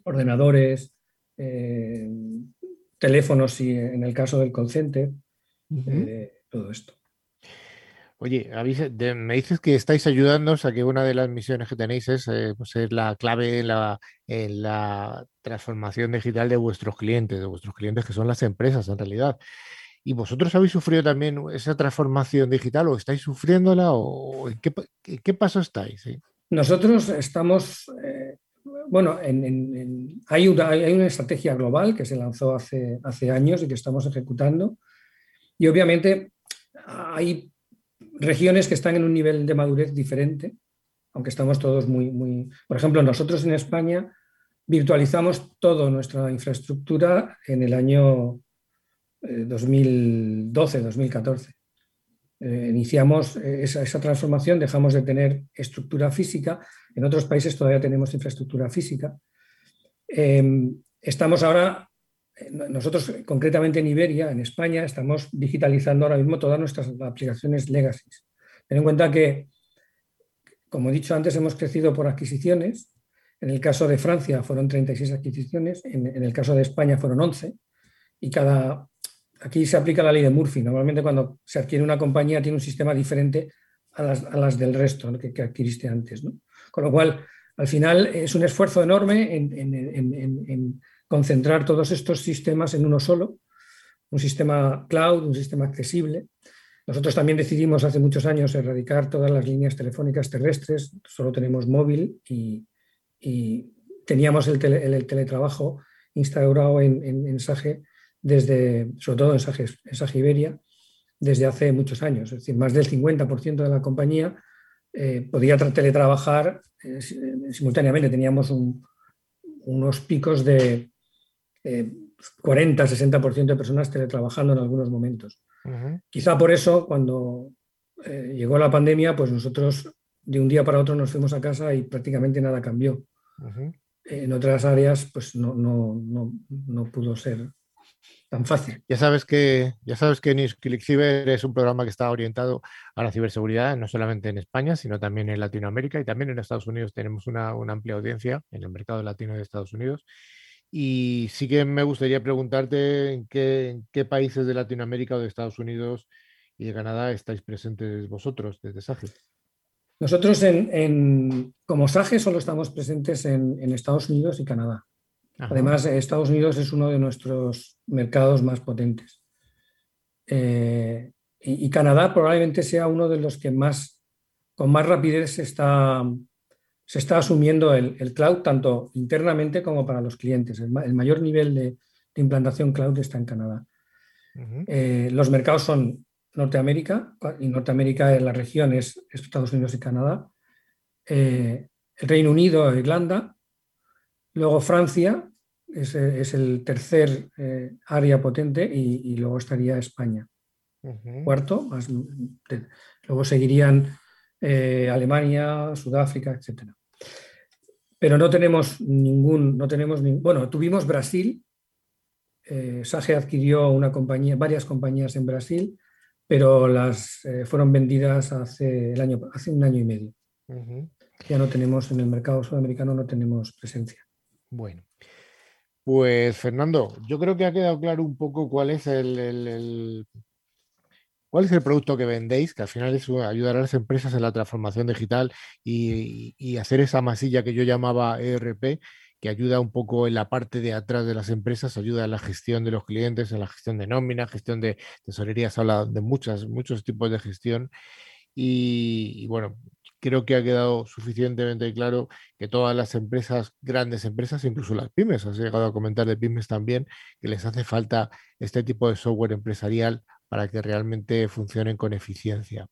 ordenadores, eh, teléfonos y en el caso del call eh, todo esto. Oye, me dices que estáis ayudándonos a que una de las misiones que tenéis es eh, pues, ser la clave en la, la transformación digital de vuestros clientes, de vuestros clientes que son las empresas en realidad. ¿Y vosotros habéis sufrido también esa transformación digital o estáis sufriéndola o en qué, paso estáis? Nosotros estamos eh, bueno, hay, una, estrategia global que se lanzó hace, hace años y que estamos ejecutando. Y obviamente hay regiones que están en un nivel de madurez diferente, aunque estamos todos muy, muy... Por ejemplo, nosotros en España virtualizamos toda nuestra infraestructura en el año 2012-2014. Eh, eh, iniciamos eh, esa, transformación, dejamos de tener estructura física, en otros países todavía tenemos infraestructura física. Em, estamos ahora, nosotros concretamente en Iberia, en España, estamos digitalizando ahora mismo todas nuestras aplicaciones legacy. Ten en cuenta que, como he dicho antes, hemos crecido por adquisiciones. En el caso de Francia fueron 36 adquisiciones, en, el caso de España fueron 11, y cada aquí se aplica la ley de Murphy. Normalmente cuando se adquiere una compañía tiene un sistema diferente a las, del resto que, adquiriste antes. Con lo cual, al final es un esfuerzo enorme en, concentrar todos estos sistemas en uno solo, un sistema cloud, un sistema accesible. Nosotros también decidimos hace muchos años erradicar todas las líneas telefónicas terrestres, solo tenemos móvil y, teníamos el, teletrabajo instaurado en, en, SAGE desde, sobre todo en SAGE, en Iberia, desde hace muchos años. Es decir, más del 50% de la compañía eh, podía teletrabajar eh, simultáneamente. Teníamos unos picos de 40, 60% de personas teletrabajando en algunos momentos. Quizá por eso, cuando llegó la pandemia, pues nosotros de un día para otro nos fuimos a casa y prácticamente nada cambió. En otras áreas, pues no, no, no, no, pudo ser tan fácil. Ya sabes que, ya sabes que es un programa que está orientado a la ciberseguridad, no solamente en España, sino también en Latinoamérica y también en Estados Unidos. Tenemos una, una amplia audiencia en el mercado latino de Estados Unidos. Y sí que me gustaría preguntarte en qué, en qué países de Latinoamérica o de Estados Unidos y de Canadá estáis presentes vosotros desde SAGE. Nosotros en, como SAGE solo estamos presentes en, Estados Unidos y Canadá. Además, Estados Unidos es uno de nuestros mercados más potentes. Eh, y, Canadá probablemente sea uno de los que más, con más rapidez se está, se está asumiendo el, cloud, tanto internamente como para los clientes. El, mayor nivel de, implantación cloud está en Canadá. Eh, los mercados son Norteamérica, y Norteamérica en la región es Estados Unidos y Canadá, eh, el Reino Unido, Irlanda, luego Francia, es, el tercer eh, área potente, y, luego estaría España. Cuarto, más, luego seguirían eh, Alemania, Sudáfrica, etc. Pero no tenemos ningún, no tenemos bueno, tuvimos Brasil, Sage adquirió una compañía, varias compañías en Brasil, pero las eh, fueron vendidas hace, el año, hace un año y medio. Ya no tenemos en el mercado sudamericano, no tenemos presencia. Bueno, pues Fernando, yo creo que ha quedado claro un poco cuál es el, cuál es el producto que vendéis, que al final es ayudar a las empresas en la transformación digital y, y hacer esa masilla que yo llamaba ERP, que ayuda un poco en la parte de atrás de las empresas, ayuda en la gestión de los clientes, en la gestión de nómina, gestión de tesorería, se habla de muchas, muchos tipos de gestión. Y, bueno, creo que ha quedado suficientemente claro que todas las empresas, grandes empresas, incluso las pymes, has llegado a comentar de pymes también, que les hace falta este tipo de software empresarial para que realmente funcionen con eficiencia.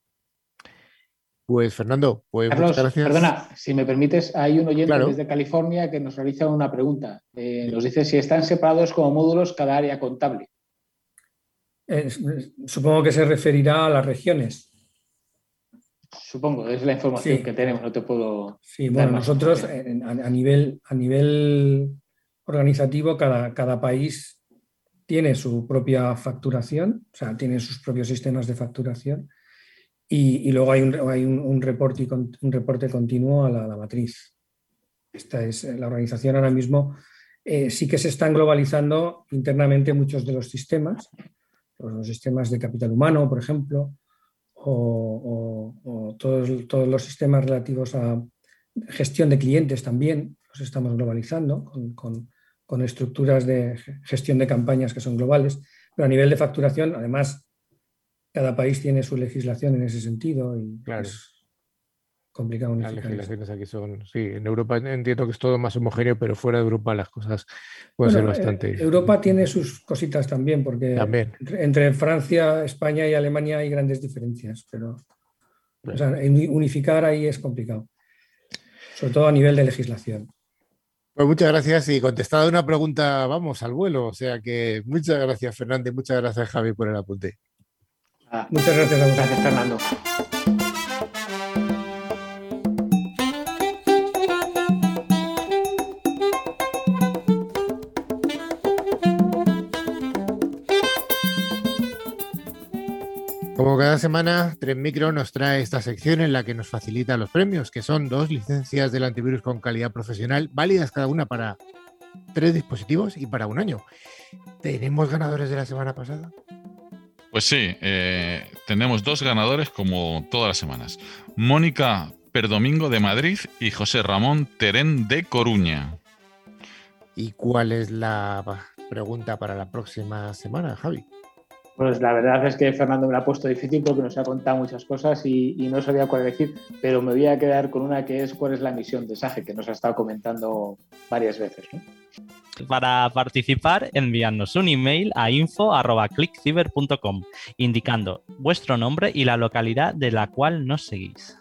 Pues Fernando, pues muchas gracias. Perdona, si me permites, hay un oyente desde California que nos realiza una pregunta. Eh, nos dice si están separados como módulos cada área contable. supongo que se referirá a las regiones. Supongo, es la información que tenemos, no te puedo. Sí, bueno, nosotros a, nivel, a nivel organizativo, cada, cada país tiene su propia facturación, o sea, tiene sus propios sistemas de facturación y, luego hay, un, reporte, continuo a la, matriz. Esta es la organización ahora mismo. Eh, sí que se están globalizando internamente muchos de los sistemas, los sistemas de capital humano, por ejemplo, o, todos, los sistemas relativos a gestión de clientes también, los estamos globalizando con, con estructuras de gestión de campañas que son globales, pero a nivel de facturación, además, cada país tiene su legislación en ese sentido y claro. es complicado. Las legislaciones aquí son, sí, en Europa entiendo que es todo más homogéneo, pero fuera de Europa las cosas pueden ser bastante. Eh, Europa tiene sus cositas también, porque Entre, Francia, España y Alemania hay grandes diferencias, pero unificar ahí es complicado, sobre todo a nivel de legislación. Pues muchas gracias y contestada una pregunta, vamos, al vuelo. O sea que muchas gracias, Fernández, muchas gracias, Javi, por el apunte. Muchas gracias a Fernando. Cada semana, Tren Micro nos trae esta sección en la que nos facilita los premios, que son dos licencias del antivirus con calidad profesional, válidas cada una para tres dispositivos y para un año. ¿Tenemos ganadores de la semana pasada? Pues sí, eh, tenemos dos ganadores como todas las semanas. Mónica Perdomingo de Madrid y José Ramón Terén de Coruña. ¿Y cuál es la pregunta para la próxima semana, Javi? Pues la verdad es que Fernando me lo ha puesto difícil porque nos ha contado muchas cosas y, no sabía cuál decir, pero me voy a quedar con una que es cuál es la misión de SAGE, que nos ha estado comentando varias veces. Para participar, enviadnos un email a info.clickciber.com indicando vuestro nombre y la localidad de la cual nos seguís.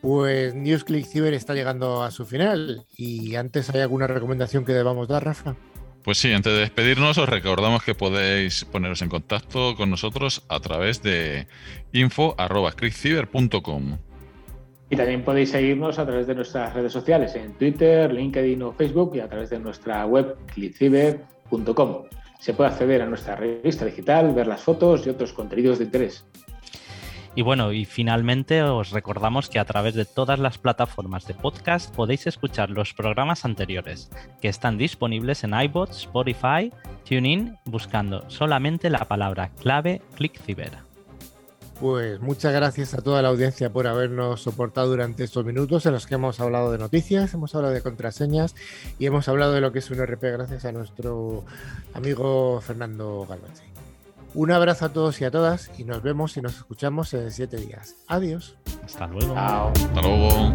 Pues NewsClick Cyber está llegando a su final y antes hay alguna recomendación que debamos dar, Rafa. Pues sí, antes de despedirnos os recordamos que podéis poneros en contacto con nosotros a través de info.clickciber.com. Y también podéis seguirnos a través de nuestras redes sociales en Twitter, LinkedIn o Facebook y a través de nuestra web clickciber.com. Se puede acceder a nuestra revista digital, ver las fotos y otros contenidos de interés. Y bueno, y finalmente os recordamos que a través de todas las plataformas de podcast podéis escuchar los programas anteriores, que están disponibles en iBot, Spotify, TuneIn, buscando solamente la palabra clave ClickCiber. Pues muchas gracias a toda la audiencia por habernos soportado durante estos minutos en los que hemos hablado de noticias, hemos hablado de contraseñas y hemos hablado de lo que es un RP gracias a nuestro amigo Fernando Galván. Un abrazo a todos y a todas y nos vemos y nos escuchamos en siete días. Adiós. Hasta luego. Hasta luego.